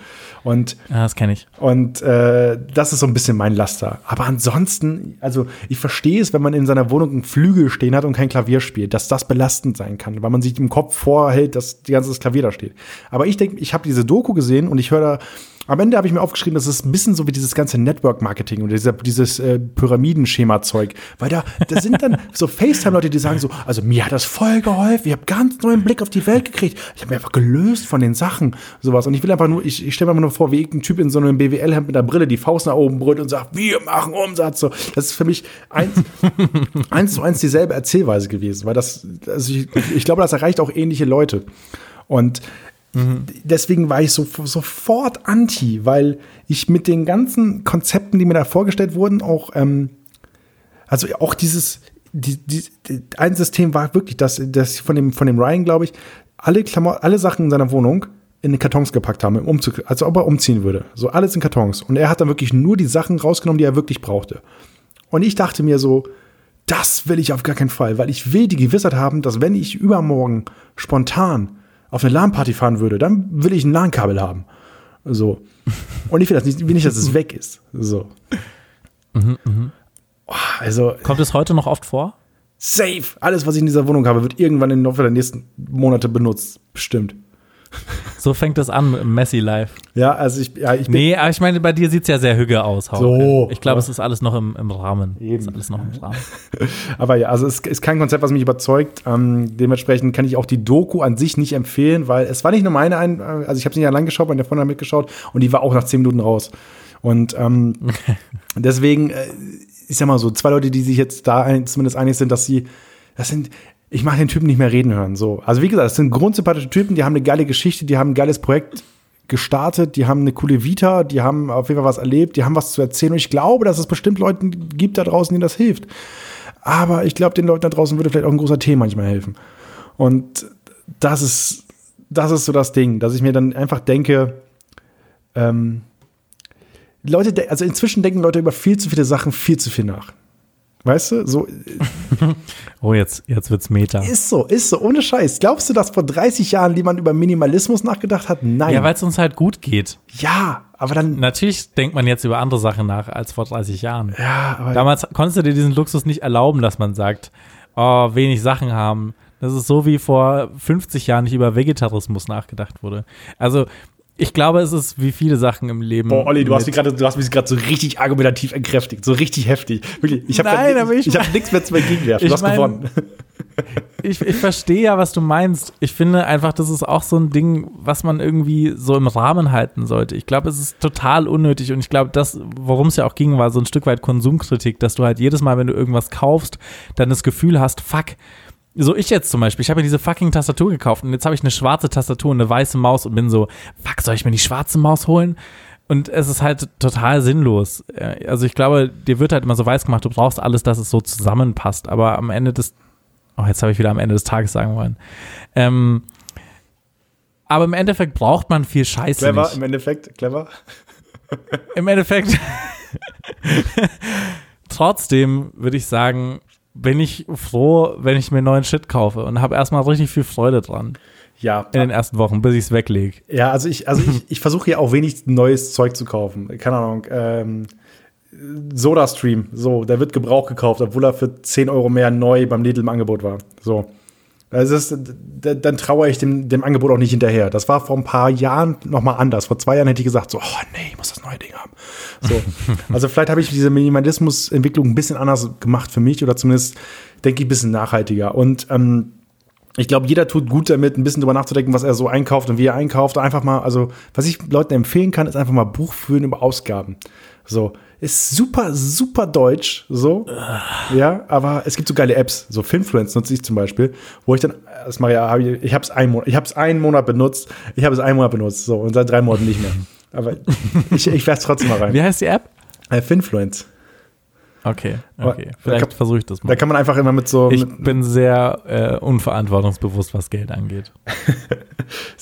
Und ja, das kenne ich. und äh, das ist so ein bisschen mein Laster. Aber ansonsten, also ich verstehe es, wenn man in seiner Wohnung einen Flügel stehen hat und kein Klavier spielt, dass das belastend sein kann, weil man sich im Kopf vorhält, dass die ganze das Klavier da steht. Aber ich denke, ich habe diese Doku gesehen und ich höre da, am Ende habe ich mir aufgeschrieben, das ist ein bisschen so wie dieses ganze Network-Marketing oder dieser, dieses äh, Pyramidenschema-Zeug. Weil da, da sind dann <laughs> so FaceTime-Leute, die sagen so, also mir hat das voll geholfen, ich habe ganz neuen Blick auf die Welt gekriegt. Ich habe mich einfach gelöst von den Sachen, sowas. Und ich will einfach nur, ich, ich stelle mir einfach nur vor, wie irgendein Typ in so einem BWL-Hemd mit einer Brille die Faust nach oben brüllt und sagt, wir machen Umsatz. So, das ist für mich eins, <laughs> eins zu eins dieselbe Erzählweise gewesen, weil das, also ich, ich glaube, das erreicht auch ähnliche Leute. Und deswegen war ich so, sofort anti, weil ich mit den ganzen Konzepten, die mir da vorgestellt wurden, auch, ähm, also auch dieses, die, die, ein System war wirklich, dass, dass von dem, von dem Ryan, glaube ich, alle Klamotten, alle Sachen in seiner Wohnung in den Kartons gepackt haben, im Umzug, also ob er umziehen würde. So alles in Kartons. Und er hat dann wirklich nur die Sachen rausgenommen, die er wirklich brauchte. Und ich dachte mir so, das will ich auf gar keinen Fall, weil ich will die Gewissheit haben, dass wenn ich übermorgen spontan auf eine LAN-Party fahren würde, dann will ich ein LAN-Kabel haben. So. Und ich will das nicht, will nicht, dass es weg ist. So. Oh, also, Kommt es heute noch oft vor? safe. Alles, was ich in dieser Wohnung habe, wird irgendwann im Laufe der nächsten Monate benutzt. Bestimmt. <laughs> So fängt es an im Messi Live. Ja, also ich, ja, ich bin. Nee, aber ich meine, bei dir sieht es ja sehr hüge aus. Hauke. So. Ich glaube, es ist alles noch im, im Rahmen. Eben. Ist alles noch im Rahmen. <laughs> Aber ja, also es ist kein Konzept, was mich überzeugt. Ähm, dementsprechend kann ich auch die Doku an sich nicht empfehlen, weil es war nicht nur meine, ein, also ich habe sie nicht allein geschaut, meine Freundin hat mitgeschaut und die war auch nach zehn Minuten raus. Und ähm, <laughs> deswegen, äh, ich sag mal so, zwei Leute, die sich jetzt da ein, zumindest einig sind, dass sie, das sind, ich mache den Typen nicht mehr reden hören. So. Also wie gesagt, das sind grundsympathische Typen, die haben eine geile Geschichte, die haben ein geiles Projekt gestartet, die haben eine coole Vita, die haben auf jeden Fall was erlebt, die haben was zu erzählen und ich glaube, dass es bestimmt Leuten gibt da draußen, denen das hilft. Aber ich glaube, den Leuten da draußen würde vielleicht auch ein großer Tee manchmal helfen. Und das ist, das ist so das Ding, dass ich mir dann einfach denke, ähm, Leute, also inzwischen denken Leute über viel zu viele Sachen viel zu viel nach. Weißt du, so <laughs> Oh, jetzt, jetzt wird's Meta. ist so, ist so, ohne Scheiß. Glaubst du, dass vor 30 Jahren jemand über Minimalismus nachgedacht hat? Nein. Ja, weil es uns halt gut geht. ja, aber dann, Natürlich denkt man jetzt über andere Sachen nach als vor 30 Jahren. ja, aber Damals konntest du dir diesen Luxus nicht erlauben, dass man sagt, oh, wenig Sachen haben. Das ist so wie vor 50 Jahren nicht über Vegetarismus nachgedacht wurde. Also, ich glaube, es ist wie viele Sachen im Leben. Boah, Olli, du hast, mich gerade, du hast mich gerade so richtig argumentativ entkräftigt, so richtig heftig. Wirklich, ich habe Nein, aber ich ich habe nichts mehr zu entgegenwerfen. ich Du hast mein- gewonnen. <laughs> ich, ich verstehe ja, was du meinst. Ich finde einfach, das ist auch so ein Ding, was man irgendwie so im Rahmen halten sollte. Ich glaube, es ist total unnötig und ich glaube, das, worum es ja auch ging, war so ein Stück weit Konsumkritik, dass du halt jedes Mal, wenn du irgendwas kaufst, dann das Gefühl hast, fuck, so ich jetzt zum Beispiel, ich habe mir diese fucking Tastatur gekauft und jetzt habe ich eine schwarze Tastatur und eine weiße Maus und bin so, fuck, soll ich mir die schwarze Maus holen? Und es ist halt total sinnlos. Äh, Also ich glaube, dir wird halt immer so weiß gemacht, du brauchst alles, dass es so zusammenpasst. Aber am Ende des, oh, jetzt habe ich wieder am Ende des Tages sagen wollen. Ähm, aber im Endeffekt braucht man viel Scheiße Clever, nicht. im Endeffekt, clever. Im Endeffekt, <laughs> <laughs> trotzdem würde ich sagen, bin ich froh, wenn ich mir neuen Shit kaufe und habe erstmal richtig viel Freude dran Ja, in den ersten Wochen, bis ich es weglege. Ja, also ich, also ich, <laughs> ich versuche ja auch wenig neues Zeug zu kaufen. Keine Ahnung. Ähm, SodaStream, so, der wird Gebrauch gekauft, obwohl er für 10 Euro mehr neu beim Lidl im Angebot war. So. Also das ist, dann trauere ich dem, dem Angebot auch nicht hinterher. Das war vor ein paar Jahren noch mal anders. Vor zwei Jahren hätte ich gesagt, so, oh nee, ich muss das neue Ding haben. So. <laughs> also vielleicht habe ich diese Minimalismus-Entwicklung ein bisschen anders gemacht für mich oder zumindest denke ich ein bisschen nachhaltiger. Und ähm, ich glaube, jeder tut gut damit, ein bisschen drüber nachzudenken, was er so einkauft und wie er einkauft. Einfach mal, also, was ich Leuten empfehlen kann, ist einfach mal Buch führen über Ausgaben. So, ist super, super deutsch, so. Ja, aber es gibt so geile Apps, so Finfluence nutze ich zum Beispiel, wo ich dann, das mache ich, hab ich, ich habe es einen Monat, ich habe es einen Monat benutzt, ich habe es einen Monat benutzt, so, und seit drei Monaten nicht mehr. Aber ich, ich werfe trotzdem mal rein. Wie heißt die App? Äh, Finfluence. Okay, okay. da Vielleicht versuche ich das Da mal. kann man einfach immer mit so, Ich mit, bin sehr äh, unverantwortungsbewusst, was Geld angeht.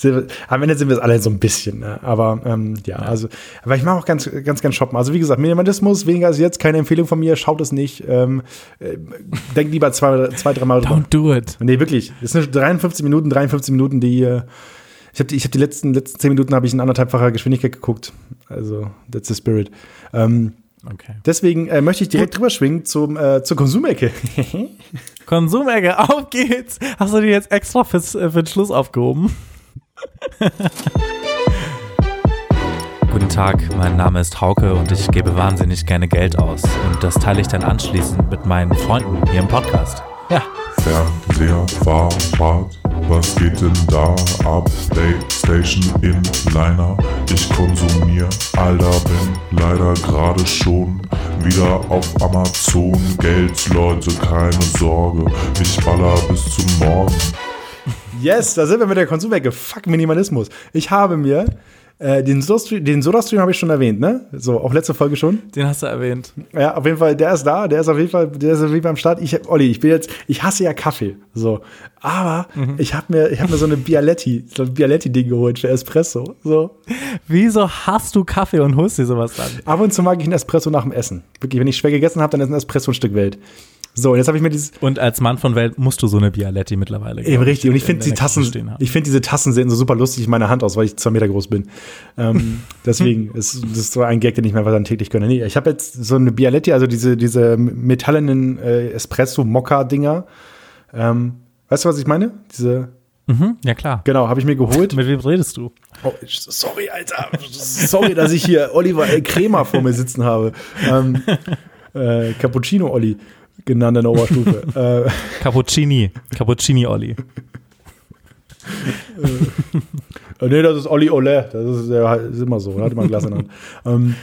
<laughs> Am Ende sind wir es alle so ein bisschen, ne? aber ähm, ja, also, aber ich mache auch ganz, ganz gern shoppen. Also wie gesagt, Minimalismus, weniger als jetzt, keine Empfehlung von mir, schaut es nicht. Ähm, äh, denkt lieber zwei, zwei dreimal drüber. Don't do it. Nee, wirklich. Es sind 53 Minuten, 53 Minuten, die, äh, ich habe die, ich hab die letzten, letzten 10 Minuten habe ich in anderthalbfacher Geschwindigkeit geguckt. Also, that's the spirit. Ähm, Okay. deswegen äh, möchte ich direkt drüber schwingen zum, äh, zur Konsumecke. <laughs> <laughs> Konsumecke, auf geht's. Hast du die jetzt extra fürs, äh, für den Schluss aufgehoben? <laughs> Guten Tag, mein Name ist Hauke und ich gebe wahnsinnig gerne Geld aus. Und das teile ich dann anschließend mit meinen Freunden hier im Podcast. Ja, Fernseher, Fahrrad, was geht denn da ab? Playstation in Liner, ich konsumier, Alter, bin leider gerade schon wieder auf Amazon. Geld, Leute, keine Sorge, ich baller bis zum Morgen. Yes, da sind wir mit der Konsumecke. Fuck Minimalismus. Ich habe mir äh, den SodaStream, den SodaStream habe ich schon erwähnt, ne? So, auch letzte Folge schon. den hast du erwähnt. Ja, auf jeden Fall, der ist da, der ist auf jeden Fall, der ist auf jeden Fall am Start. Ich, hab- Olli, ich bin jetzt, ich hasse ja Kaffee, so. Aber ich habe mir, ich habe mir so eine Bialetti, so ein Bialetti-Ding geholt für Espresso, so. Wieso hast du Kaffee und holst dir sowas dann? Ab und zu mag ich einen Espresso nach dem Essen. Wirklich, wenn ich schwer gegessen habe, dann ist ein Espresso ein Stück Welt. So, und jetzt habe ich mir dieses, Und als Mann von Welt musst du so eine Bialetti mittlerweile. Eben richtig. Und ich in finde die Tassen, ich finde diese Tassen sehen so super lustig in meiner Hand aus, weil ich zwei Meter groß bin. Ähm, <laughs> deswegen ist das ist so ein Gag, den ich mir einfach dann täglich gönne. Nee, ich habe jetzt so eine Bialetti, also diese, diese metallenen äh, Espresso-Mokka-Dinger. Ähm, weißt du, was ich meine? Diese, Mhm, ja klar. Genau, habe ich mir geholt. <laughs> Mit wem redest du? Oh, sorry, Alter. Sorry, dass ich hier Oliver L. Kremer vor mir sitzen habe. Ähm, <laughs> äh, Cappuccino Olli genannt in der Oberstufe. <laughs> äh, Cappuccini. Cappuccini Olli. <laughs> Äh, nee, das ist Olli Ole. Das ist, ja, ist immer so. Da hat immer ein Glas in der Hand. Ähm,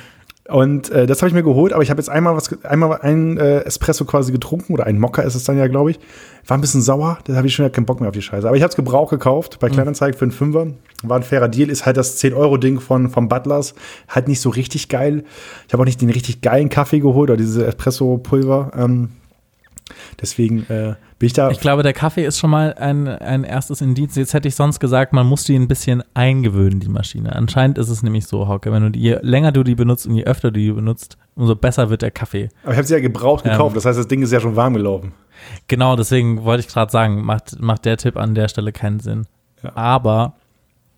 und äh, das habe ich mir geholt, aber ich habe jetzt einmal was, einmal einen äh, Espresso quasi getrunken oder ein Mokka ist es dann ja, glaube ich. War ein bisschen sauer, da habe ich schon keinen Bock mehr auf die Scheiße. Aber ich habe es gebraucht gekauft bei Kleinanzeigen für einen Fünfer. War ein fairer Deal, ist halt das 10-Euro-Ding von vom Butlers. Halt nicht so richtig geil. Ich habe auch nicht den richtig geilen Kaffee geholt oder diese Espresso-Pulver. Ähm, deswegen äh, bin ich da. Ich glaube, der Kaffee ist schon mal ein, ein erstes Indiz. Jetzt hätte ich sonst gesagt, man muss die ein bisschen eingewöhnen, die Maschine. Anscheinend ist es nämlich so, Hauke, wenn du die, je länger du die benutzt und je öfter du die benutzt, umso besser wird der Kaffee. aber ich habe sie ja gebraucht gekauft. Ähm. das heißt, das Ding ist ja schon warm gelaufen. Genau, deswegen wollte ich gerade sagen, macht, macht der Tipp an der Stelle keinen Sinn. Ja. Aber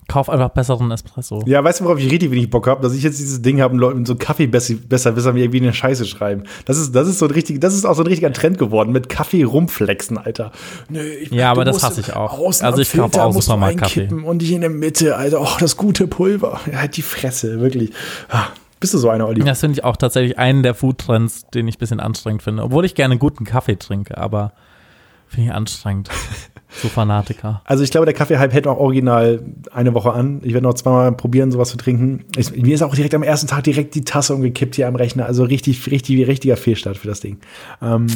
kauf einfach besseren Espresso. Ja, weißt du, worauf ich richtig wenig Bock habe? Dass ich jetzt dieses Ding habe Leuten so Kaffee besser, besser wissen, wie irgendwie eine Scheiße schreiben. Das ist, das ist so ein richtig, das ist auch so ein richtiger Trend geworden mit Kaffee rumflexen, Alter. Nö, ich, Ja, aber das hasse ich auch. Also ich kaufe auch Supermarktkaffee. Und nicht in der Mitte, Alter. Och, das gute Pulver. Ja, halt die Fresse, wirklich. Ah, bist du so einer, Olli? Das finde ich auch tatsächlich einen der Foodtrends, den ich ein bisschen anstrengend finde. Obwohl ich gerne guten Kaffee trinke, aber finde ich anstrengend. <laughs> so Fanatiker. Also ich glaube, der Kaffee-Hype hält noch original eine Woche an. Ich werde noch zweimal probieren, sowas zu trinken. Ich, mir ist auch direkt am ersten Tag direkt die Tasse umgekippt hier am Rechner. Also richtig, richtig, richtiger Fehlstart für das Ding. Ähm,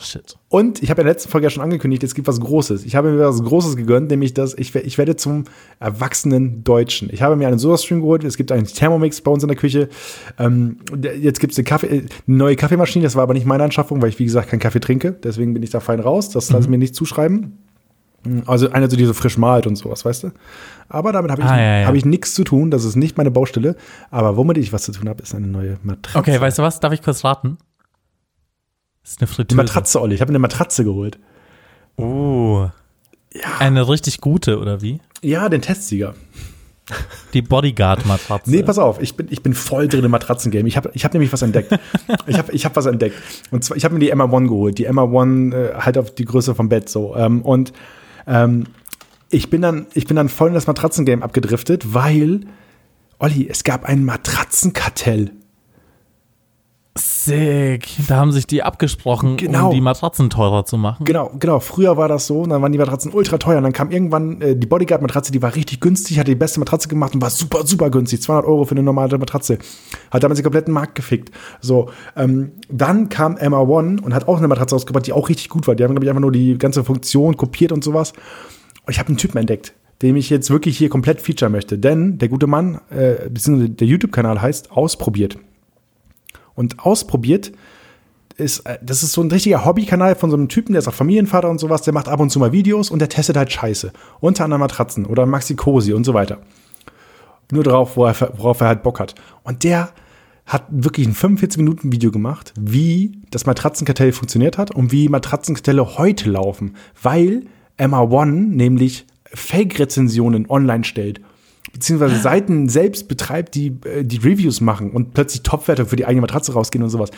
Shit. Und ich habe in der letzten Folge ja schon angekündigt, es gibt was Großes. Ich habe mir was Großes gegönnt, nämlich dass ich, ich werde zum erwachsenen Deutschen. Ich habe mir einen Soda-Stream geholt. Es gibt einen Thermomix bei uns in der Küche. Ähm, jetzt gibt es eine, Kaffee, eine neue Kaffeemaschine. Das war aber nicht meine Anschaffung, weil ich, wie gesagt, keinen Kaffee trinke. Deswegen bin ich da fein raus. Das lasse ich mir nicht zuschreiben. Also eine, die so frisch malt und sowas, weißt du? Aber damit habe ich, Ah, ja, ja. habe ich nichts zu tun. Das ist nicht meine Baustelle. Aber womit ich was zu tun habe, ist eine neue Matratze. Okay, weißt du was? Darf ich kurz raten? Das ist eine Die Fritteuse. Matratze, Olli. Ich habe eine Matratze geholt. Oh. Eine richtig gute, oder wie? Ja, den Testsieger. Die Bodyguard-Matratze. Nee, pass auf, ich bin, ich bin voll drin im Matratzengame. Ich habe ich hab nämlich was entdeckt. <laughs> ich habe ich hab was entdeckt. Und zwar, ich habe mir die Emma One geholt. Die Emma One äh, halt auf die Größe vom Bett so. Ähm, und ähm, ich, bin dann, ich bin dann voll in das Matratzengame abgedriftet, weil, Olli, es gab ein Matratzenkartell. Sick. Da haben sich die abgesprochen, Genau. um die Matratzen teurer zu machen. Genau, genau. Früher war das so, und dann waren die Matratzen ultra teuer. Und dann kam irgendwann äh, die Bodyguard-Matratze, die war richtig günstig, hat die beste Matratze gemacht und war super, super günstig. 200 Euro für eine normale Matratze. Hat damals den kompletten Markt gefickt. So, ähm, dann kam Emma One und hat auch eine Matratze ausgebracht, die auch richtig gut war. Die haben, glaube ich, einfach nur die ganze Funktion kopiert und sowas. Und ich habe einen Typen entdeckt, dem ich jetzt wirklich hier komplett featuren möchte. Denn der gute Mann, äh, beziehungsweise der YouTube-Kanal heißt Ausprobiert. Und ausprobiert ist, äh, das ist so ein richtiger Hobbykanal von so einem Typen, der ist auch Familienvater und sowas, der macht ab und zu mal Videos und der testet halt Scheiße. Unter anderem Matratzen oder Maxi Cosi und so weiter. Nur darauf, wo worauf er halt Bock hat. Und der hat wirklich ein 45-Minuten-Video gemacht, wie das Matratzenkartell funktioniert hat und wie Matratzenkartelle heute laufen. Weil Emma One nämlich Fake-Rezensionen online stellt beziehungsweise Seiten selbst betreibt, die äh, die Reviews machen und plötzlich Topwerte für die eigene Matratze rausgehen und sowas.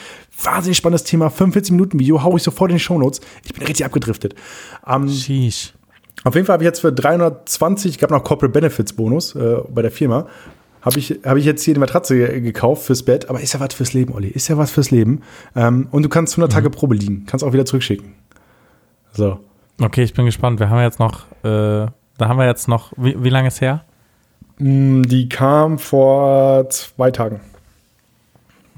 Wahnsinnig spannendes Thema, 45 Minuten Video, hau ich sofort in die Shownotes. Ich bin richtig abgedriftet. Ähm, Sheesh. auf jeden Fall habe ich jetzt für 320, gab noch Corporate Benefits Bonus äh, bei der Firma, habe ich, hab ich jetzt hier die Matratze ge- gekauft fürs Bett, aber ist ja was fürs Leben, Olli, ist ja was fürs Leben. Ähm, und du kannst 100 Tage Probe liegen, kannst auch wieder zurückschicken. So. Okay, ich bin gespannt. Wir haben jetzt noch, äh, da haben wir jetzt noch, wie, wie lange ist her? Mm, Die kam vor zwei Tagen.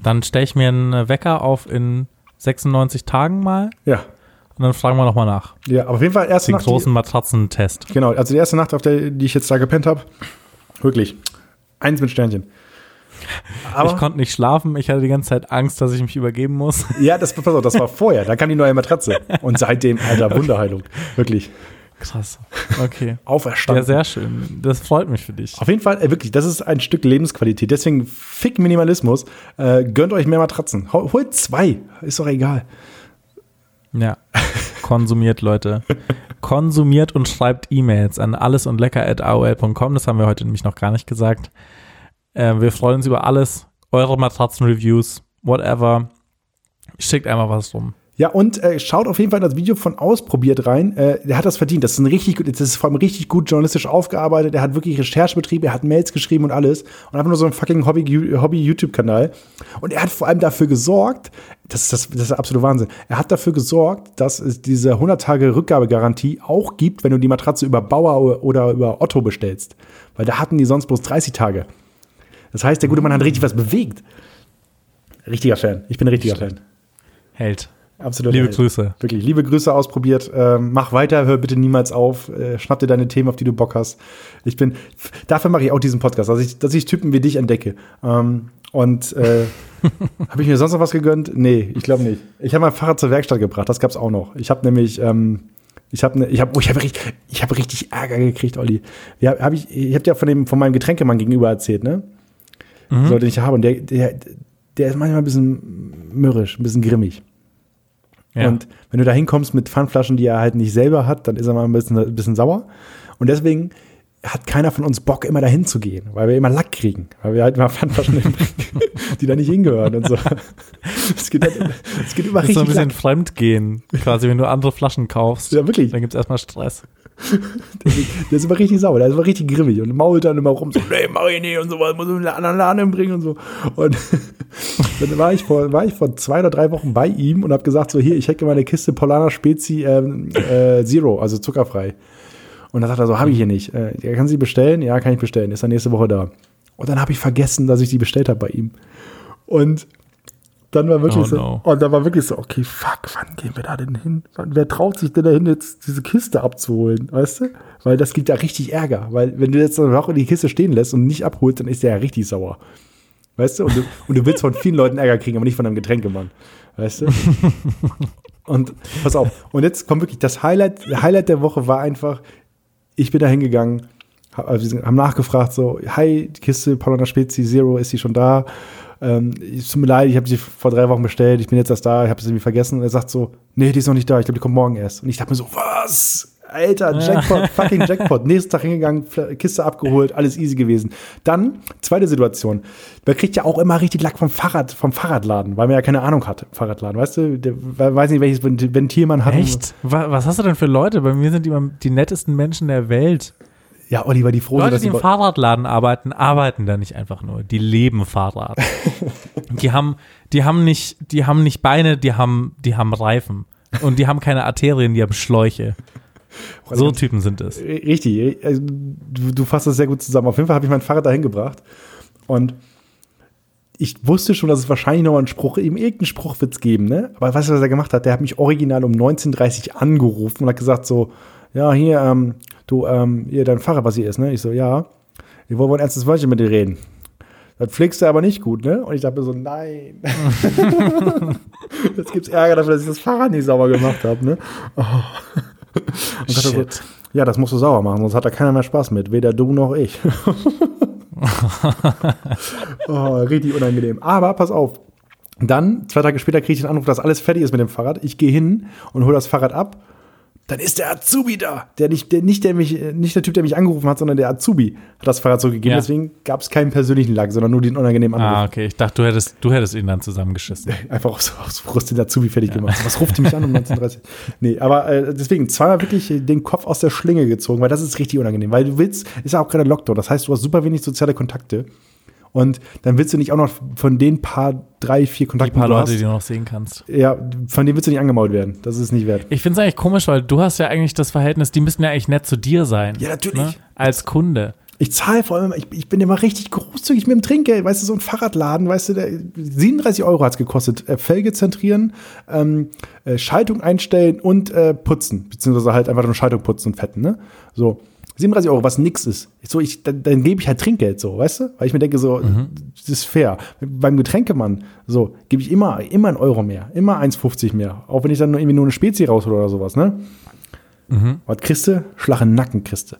Dann stelle ich mir einen Wecker auf in 96 Tagen mal Ja. und dann fragen wir nochmal nach. Ja, aber auf jeden Fall erste Den Nacht. die- großen Matratzentest. Genau, also die erste Nacht, auf der die ich jetzt da gepennt habe, wirklich eins mit Sternchen. <laughs> Aber ich konnte nicht schlafen, ich hatte die ganze Zeit Angst, dass ich mich übergeben muss. ja, das, pass auf, das war vorher. Da kam die neue Matratze und seitdem alter <laughs> Wunderheilung, wirklich Krass. Okay. <laughs> Ja, auferstanden. sehr schön. Das freut mich für dich. auf jeden Fall, äh, wirklich, das ist ein Stück Lebensqualität. Deswegen fick Minimalismus. Äh, gönnt euch mehr Matratzen. Hol- Holt zwei, ist doch egal. Ja. <laughs> Konsumiert, Leute. Konsumiert und schreibt E-Mails an alles und lecker at aol.com. Das haben wir heute nämlich noch gar nicht gesagt. Äh, wir freuen uns über alles. Eure Matratzen-Reviews, whatever. Schickt einmal was rum. Ja, und äh, schaut auf jeden Fall in das Video von Ausprobiert rein. Äh, der hat das verdient. Das ist ein richtig gut, das ist vor allem richtig gut journalistisch aufgearbeitet. Er hat wirklich Recherche betrieben, er hat Mails geschrieben und alles. Und einfach nur so ein fucking Hobby- Hobby-YouTube-Kanal. und er hat vor allem dafür gesorgt, das ist, das, das ist der absolute Wahnsinn. Er hat dafür gesorgt, dass es diese 100 Tage Rückgabegarantie auch gibt, wenn du die Matratze über Bauer oder über Otto bestellst. Weil da hatten die sonst bloß 30 Tage. Das heißt, der gute Mann hat richtig was bewegt. Richtiger Fan. Ich bin ein richtiger Fan. Held. Absolut. Liebe Held. Grüße. Wirklich, liebe Grüße ausprobiert. Ähm, mach weiter, hör bitte niemals auf. Äh, schnapp dir deine Themen, auf die du Bock hast. Ich bin, dafür mache ich auch diesen Podcast, dass ich, dass ich Typen wie dich entdecke. Ähm, und äh, <laughs> habe ich mir sonst noch was gegönnt? Nee, ich glaube nicht. Ich habe mein Fahrrad zur Werkstatt gebracht, das gab's auch noch. Ich habe nämlich, ähm, ich habe ne, ich habe oh, ich habe richtig, ich habe richtig Ärger gekriegt, Olli. Ja, hab ich ich habe dir von dem von meinem Getränkemann gegenüber erzählt, ne? So, den ich habe und der, der der ist manchmal ein bisschen mürrisch, ein bisschen grimmig. Ja. Und wenn du da hinkommst mit Pfandflaschen, die er halt nicht selber hat, dann ist er mal ein bisschen, ein bisschen sauer. Und deswegen hat keiner von uns Bock, immer dahin zu gehen, weil wir immer Lack kriegen, weil wir halt immer Pfandflaschen <laughs> hinbringen, die da nicht hingehören und so. <laughs> Es geht, halt, es geht immer Das ist so ein richtig bisschen Lack. Fremdgehen, quasi, wenn du andere Flaschen kaufst. Ja, wirklich. Dann gibt es erstmal Stress. <laughs> Der ist immer richtig sauer, der ist immer richtig grimmig und mault dann immer rum, so, nee, mach ich nicht und so, was muss ich in einen anderen Laden bringen und so. Und dann war ich vor, war ich vor zwei oder drei Wochen bei ihm und habe gesagt, so, hier, ich hätte meine Kiste Polana Spezi ähm, äh, Zero, also zuckerfrei. Und dann sagt er so, habe ich hier nicht. Äh, ja, kann sie bestellen? Ja, kann ich bestellen. Ist dann nächste Woche da. Und dann habe ich vergessen, dass ich die bestellt habe bei ihm. Und dann war wirklich Oh so, no. und dann war wirklich so, okay, fuck, wann gehen wir da denn hin? Wer traut sich denn dahin, jetzt diese Kiste abzuholen, weißt du? Weil das gibt ja richtig Ärger, weil wenn du jetzt noch in die Kiste stehen lässt und nicht abholst, dann ist der ja richtig sauer. Weißt du? Und du, und du willst von vielen Leuten Ärger kriegen, aber nicht von einem Getränkemann. Weißt du? <laughs> Und pass auf, und jetzt kommt wirklich das Highlight, Highlight der Woche war einfach, ich bin da hingegangen, hab- also haben nachgefragt, so, hi, die Kiste Paulana Spezi Zero, ist die schon da? Ähm, es tut mir leid, ich habe sie vor drei Wochen bestellt, ich bin jetzt erst da, ich habe sie irgendwie vergessen. Und er sagt so, nee, die ist noch nicht da, ich glaube, die kommt morgen erst. Und ich dachte mir so, was? Alter, Jackpot, <laughs> fucking Jackpot. Nächsten Tag hingegangen, Kiste abgeholt, alles easy gewesen. Dann, zweite Situation. Man kriegt ja auch immer richtig Lack vom Fahrrad, vom Fahrradladen, weil man ja keine Ahnung hat, Fahrradladen. Weißt du, der we- weiß nicht, welches Ventil man hat. Echt? Wa- Was hast du denn für Leute? Bei mir sind die, immer die nettesten Menschen der Welt. Ja, Oliver, die froh sind, Leute, dass die im Fahrradladen arbeiten, arbeiten da nicht einfach nur. Die leben Fahrrad. <laughs> die haben, die haben nicht, die haben nicht Beine, die haben, die haben Reifen. Und die haben keine Arterien, die haben Schläuche. So Typen sind es. Richtig, also du, du fasst das sehr gut zusammen. Auf jeden Fall habe ich mein Fahrrad dahin gebracht und ich wusste schon, dass es wahrscheinlich noch einen Spruch, eben irgendeinen Spruch wird es geben, ne? Aber weißt du, was er gemacht hat? Der hat mich original um 19.30 Uhr angerufen und hat gesagt so, ja, hier, ähm, du, ähm, hier, dein Fahrrad, was hier ist, ne? Ich so, ja, ich wollte ein ernstes Wörtchen mit dir reden. Das pflegst du aber nicht gut, ne? Und ich dachte mir so, nein. <laughs> <laughs> Jetzt gibt's Ärger dafür, dass ich das Fahrrad nicht sauber gemacht habe, ne? Oh. Und dachte so, Shit. ja, das musst du sauber machen, sonst hat da keiner mehr Spaß mit. Weder du noch ich. <laughs> oh, richtig unangenehm. Aber pass auf. Dann, zwei Tage später, kriege ich den Anruf, dass alles fertig ist mit dem Fahrrad. Ich gehe hin und hole das Fahrrad ab. Dann ist der Azubi da. Der nicht, der, nicht, der mich, nicht der Typ, der mich angerufen hat, sondern der Azubi hat das Fahrrad zurückgegeben. Ja. Deswegen gab es keinen persönlichen Lack, sondern nur den unangenehmen Anruf. Ah, okay. Ich dachte, du hättest, du hättest ihn dann zusammengeschissen. <laughs> Einfach aus, aus Frust den Azubi fertig gemacht. Was ruft die mich an um 1930? Nee, aber äh, deswegen zweimal wirklich den Kopf aus der Schlinge gezogen, weil das ist richtig unangenehm. Weil du willst, ist ja auch gerade Lockdown, das heißt, du hast super wenig soziale Kontakte. Und dann willst du nicht auch noch von den paar, drei, vier Die Kontakten, paar die du Leute, die hast, du noch sehen kannst. ja, von denen willst du nicht angemault werden. Das ist nicht wert. Ich finde es eigentlich komisch, weil du hast ja eigentlich das Verhältnis, die müssten ja eigentlich nett zu dir sein. Ja, natürlich. Ne? Als Kunde. Ich zahle vor allem, ich, ich bin immer richtig großzügig mit dem Trinkgeld. Weißt du, so ein Fahrradladen, weißt du, der, 37 Euro hat es gekostet. Äh, Felge zentrieren, ähm, äh, Schaltung einstellen und äh, putzen. Beziehungsweise halt einfach nur Schaltung putzen und fetten, ne? So. 37 Euro, was nix ist. So, ich, dann, dann gebe ich halt Trinkgeld so, weißt du? Weil ich mir denke, so, das ist fair. Beim Getränkemann, so, gebe ich immer, immer einen Euro mehr. Immer 1,50 mehr. Auch wenn ich dann nur irgendwie nur eine Spezi raushole oder sowas, ne? Was kriegst du? Den Nacken kriegst du.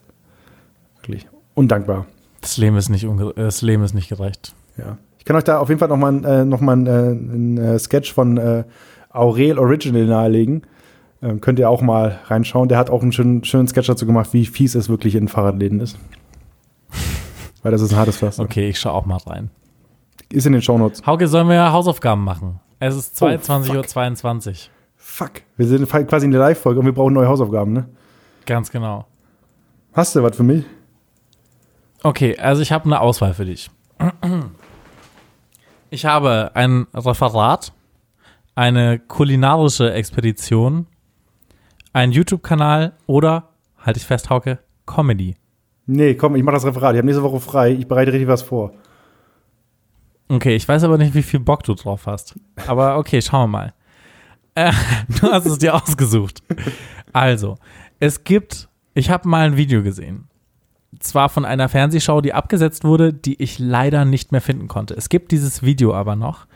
Wirklich. Undankbar. Das Leben ist nicht, unge das Leben ist nicht gerecht. Ja. Ich kann euch da auf jeden Fall nochmal äh, noch mal, äh, einen äh, Sketch von äh, Aurel Original nahelegen. Ähm, könnt ihr auch mal reinschauen. Der hat auch einen schönen, schönen Sketch dazu gemacht, wie fies es wirklich in Fahrradläden ist. <laughs> Weil das ist ein hartes Pflaster. Okay, ich schaue auch mal rein. Ist in den Shownotes. Hauke, sollen wir Hausaufgaben machen? Es ist Oh, 22.22 Uhr. Fuck. Wir sind quasi in der Live-Folge und wir brauchen neue Hausaufgaben, ne? Ganz genau. Hast du was für mich? Okay, also ich habe eine Auswahl für dich. Ich habe ein Referat, eine kulinarische Expedition, einen YouTube-Kanal oder, halte ich fest, Hauke, Comedy. Nee, komm, ich mach das Referat. Ich habe nächste Woche frei. Ich bereite richtig was vor. Okay, ich weiß aber nicht, wie viel Bock du drauf hast. Aber <laughs> okay, schauen wir mal. Äh, du hast es dir ausgesucht. Also, es gibt, ich habe mal ein Video gesehen. Zwar von einer Fernsehshow, die abgesetzt wurde, die ich leider nicht mehr finden konnte. Es gibt dieses Video aber noch.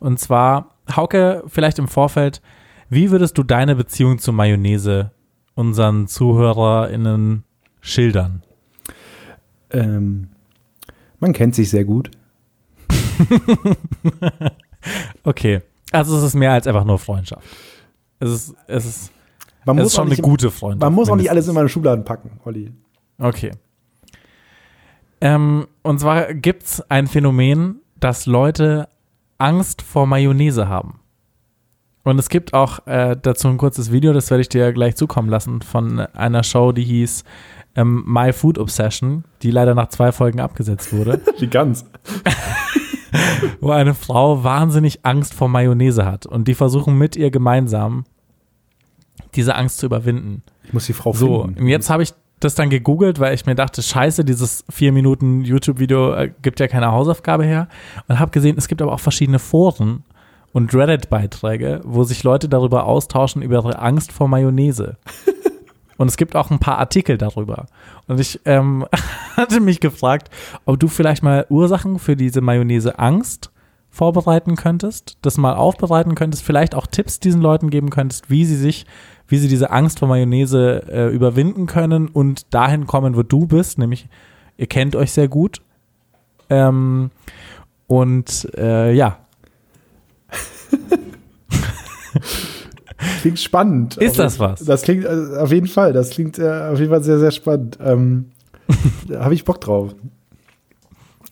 Und zwar, Hauke, vielleicht im Vorfeld, wie würdest du deine Beziehung zu Mayonnaise unseren ZuhörerInnen schildern? Ähm, man kennt sich sehr gut. <laughs> Okay. Also es ist mehr als einfach nur Freundschaft. Es ist, es ist, Man es ist schon eine gute Freundschaft. Man muss auch nicht alles mindestens. in meine Schubladen packen, Olli. Okay. Ähm, und zwar gibt es ein Phänomen, dass Leute Angst vor Mayonnaise haben. Und es gibt auch äh, dazu ein kurzes Video, das werde ich dir gleich zukommen lassen, von einer Show, die hieß ähm, My Food Obsession, die leider nach zwei Folgen abgesetzt wurde, <laughs> Die Gans. <laughs> wo eine Frau wahnsinnig Angst vor Mayonnaise hat. Und die versuchen mit ihr gemeinsam diese Angst zu überwinden. Ich muss die Frau So, finden. und jetzt habe ich das dann gegoogelt, weil ich mir dachte, scheiße, dieses vier Minuten YouTube-Video äh, gibt ja keine Hausaufgabe her. Und habe gesehen, es gibt aber auch verschiedene Foren und Reddit-Beiträge, wo sich Leute darüber austauschen, über ihre Angst vor Mayonnaise. <laughs> und es gibt auch ein paar Artikel darüber. Und ich ähm, <laughs> hatte mich gefragt, ob du vielleicht mal Ursachen für diese Mayonnaise-Angst vorbereiten könntest, das mal aufbereiten könntest, vielleicht auch Tipps diesen Leuten geben könntest, wie sie sich, wie sie diese Angst vor Mayonnaise äh, überwinden können und dahin kommen, wo du bist, nämlich ihr kennt euch sehr gut. Ähm, und äh, ja, <laughs> Klingt spannend. Ist das was? Das klingt äh, auf jeden Fall. Das klingt äh, auf jeden Fall sehr, sehr spannend. Ähm, <laughs> da habe ich Bock drauf.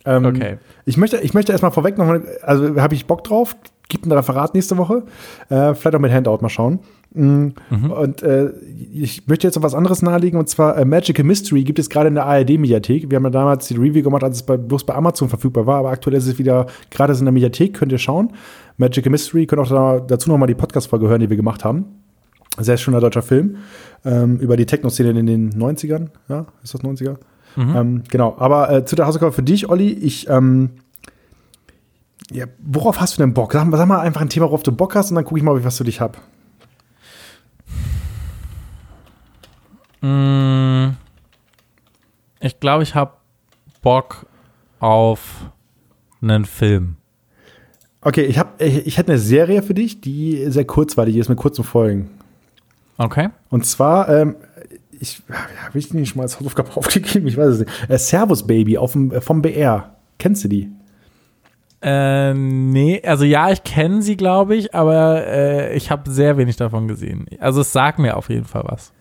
Ähm, Okay. Ich möchte, ich möchte erstmal vorweg nochmal, also habe ich Bock drauf. Gibt ein Referat nächste Woche. Äh, vielleicht auch mit Handout mal schauen. Mm, Und äh, ich möchte jetzt noch was anderes nahelegen, und zwar äh, Magical Mystery gibt es gerade in der ARD-Mediathek. Wir haben ja damals die Review gemacht, als es bei, bloß bei Amazon verfügbar war, aber aktuell ist es wieder gerade in der Mediathek, könnt ihr schauen. Magical Mystery, könnt auch da, dazu nochmal die Podcast-Folge hören, die wir gemacht haben. Sehr schöner deutscher Film ähm, über die Techno-Szene in den 90ern. Ja, ist das 90er? Ähm, genau, aber äh, zu der Hausaufgabe für dich, Olli, ich, ähm, ja, worauf hast du denn Bock? Sag, mal- sag mal einfach ein Thema, worauf du Bock hast und dann gucke ich mal, was für dich habe. Mm, Ich glaube, ich habe Bock auf einen Film. Okay, ich, hab, ich, ich hätte eine Serie für dich, die sehr kurzweilig ist, mit kurzen Folgen. Okay. Und zwar, ähm, ich ja, habe ich die nicht schon mal als Hausaufgabe <laughs> aufgegeben, ich weiß es nicht. Äh, Servus Baby auf dem, äh, vom BR. Kennst du die? Äh, nee, also ja, ich kenne sie, glaube ich, aber äh, ich habe sehr wenig davon gesehen. Also es sagt mir auf jeden Fall was.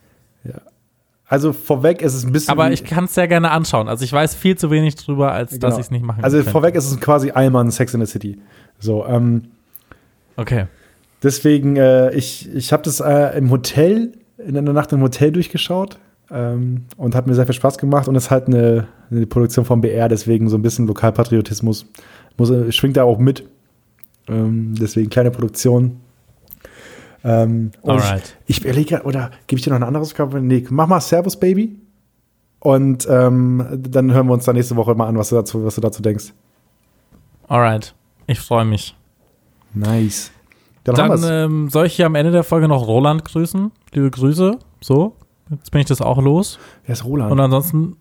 Also vorweg ist es ein bisschen. Aber ich kann es sehr gerne anschauen. Also ich weiß viel zu wenig drüber, als dass genau. ich es nicht machen Also könnte. vorweg ist es quasi Allmann Sex in the City. So, ähm, Okay. Deswegen, äh, ich, ich habe das äh, im Hotel, in einer Nacht im Hotel durchgeschaut ähm, und hat mir sehr viel Spaß gemacht und es ist halt eine, eine Produktion vom BR, deswegen so ein bisschen Lokalpatriotismus muss, äh, schwingt da auch mit. Ähm, deswegen kleine Produktion. Ähm, und Alright. Ich, ich überlege, oder gebe ich dir noch eine andere Aufgabe? Nee, mach mal Servus Baby und ähm, dann hören wir uns dann nächste Woche mal an, was du dazu, was du dazu denkst. Alright. Ich freue mich. Nice. Dann, Dann ähm, soll ich hier am Ende der Folge noch Roland grüßen. Liebe Grüße. So. Jetzt bin ich das auch los. Wer ist Roland? Und ansonsten.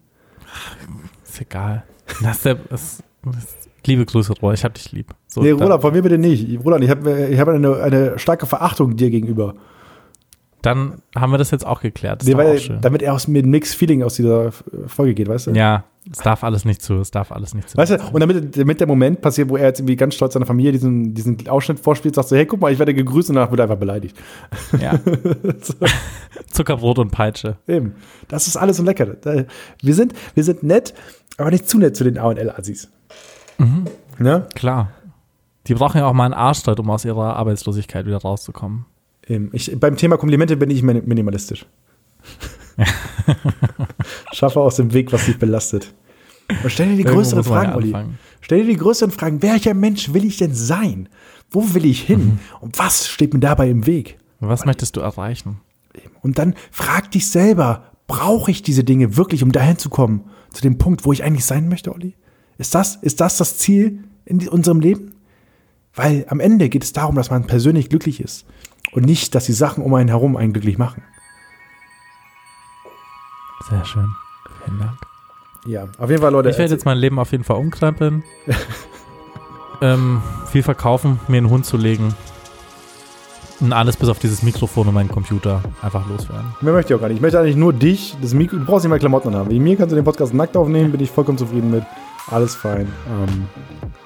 Ist egal. Das ist der, das, das, liebe Grüße, Roland. Ich hab dich lieb. So, Nee, dann- Roland, von mir bitte nicht. Roland, ich habe ich hab eine, eine starke Verachtung dir gegenüber. Dann haben wir das jetzt auch geklärt. Nee, ist weil, auch damit er aus mit Mixed Feeling aus dieser Folge geht, weißt du? Ja, es darf alles nicht zu. Es darf alles nicht zu. Weißt du, und damit, damit der Moment passiert, wo er jetzt irgendwie ganz stolz seiner Familie diesen, diesen Ausschnitt vorspielt, sagst du, hey, guck mal, ich werde gegrüßt und danach wird er einfach beleidigt. Ja. <laughs> <laughs> Zuckerbrot und Peitsche. Eben. Das ist alles so lecker. Wir sind, wir sind nett, aber nicht zu nett zu den A&L-Assis. Ne? Klar. Die brauchen ja auch mal einen Arschtritt, um aus ihrer Arbeitslosigkeit wieder rauszukommen. Ähm, Ich, beim Thema Komplimente bin ich min- minimalistisch. <laughs> Schaffe aus dem Weg, was dich belastet. Und stell dir die größeren Fragen, Olli. Stell dir die größeren Fragen. Welcher Mensch will ich denn sein? Wo will ich hin? Mhm. Und was steht mir dabei im Weg? Was möchtest du erreichen? Und dann frag dich selber, brauche ich diese Dinge wirklich, um dahin zu kommen? Zu dem Punkt, wo ich eigentlich sein möchte, Olli? Ist das, ist das das Ziel in unserem Leben? Weil am Ende geht es darum, dass man persönlich glücklich ist. Und nicht, dass die Sachen um einen herum einen glücklich machen. Sehr schön. Vielen Dank. Ja, auf jeden Fall, Leute. Ich werde jetzt mein Leben auf jeden Fall umkrempeln. <laughs> ähm, viel verkaufen, mir einen Hund zu legen. Und alles bis auf dieses Mikrofon und meinen Computer einfach loswerden. Mehr möchte ich auch gar nicht. Ich möchte eigentlich nur dich, das Mikro, du brauchst nicht mal Klamotten haben. Wegen mir kannst du den Podcast nackt aufnehmen, bin ich vollkommen zufrieden mit. Alles fein. Ähm,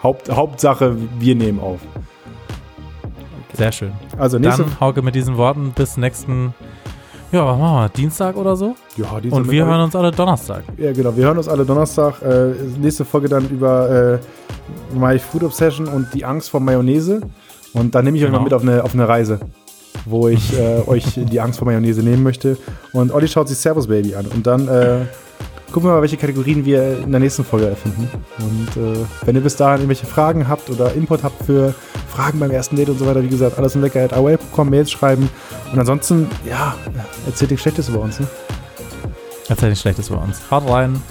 Haupt, Hauptsache, wir nehmen auf. Sehr schön. Also nächste Dann, Hauke, mit diesen Worten bis nächsten, ja, was machen wir, Dienstag oder so? ja, Dienstag Und wir hören uns alle Donnerstag. Ja, genau. Wir hören uns alle Donnerstag. Äh, nächste Folge dann über äh, My Food Obsession und die Angst vor Mayonnaise. Und dann nehme ich euch Genau. mal mit auf eine, auf eine Reise, wo ich äh, <laughs> euch die Angst vor Mayonnaise nehmen möchte. Und Olli schaut sich Servus Baby an. Und dann äh, gucken wir mal, welche Kategorien wir in der nächsten Folge erfinden. Und äh, wenn ihr bis dahin irgendwelche Fragen habt oder Input habt für Fragen beim ersten Date und so weiter, wie gesagt, alles in lecker at AOL.com, Mails schreiben. Und ansonsten, ja, erzählt nichts Schlechtes über uns. Ne? Erzähl nichts Schlechtes über uns. Haut rein.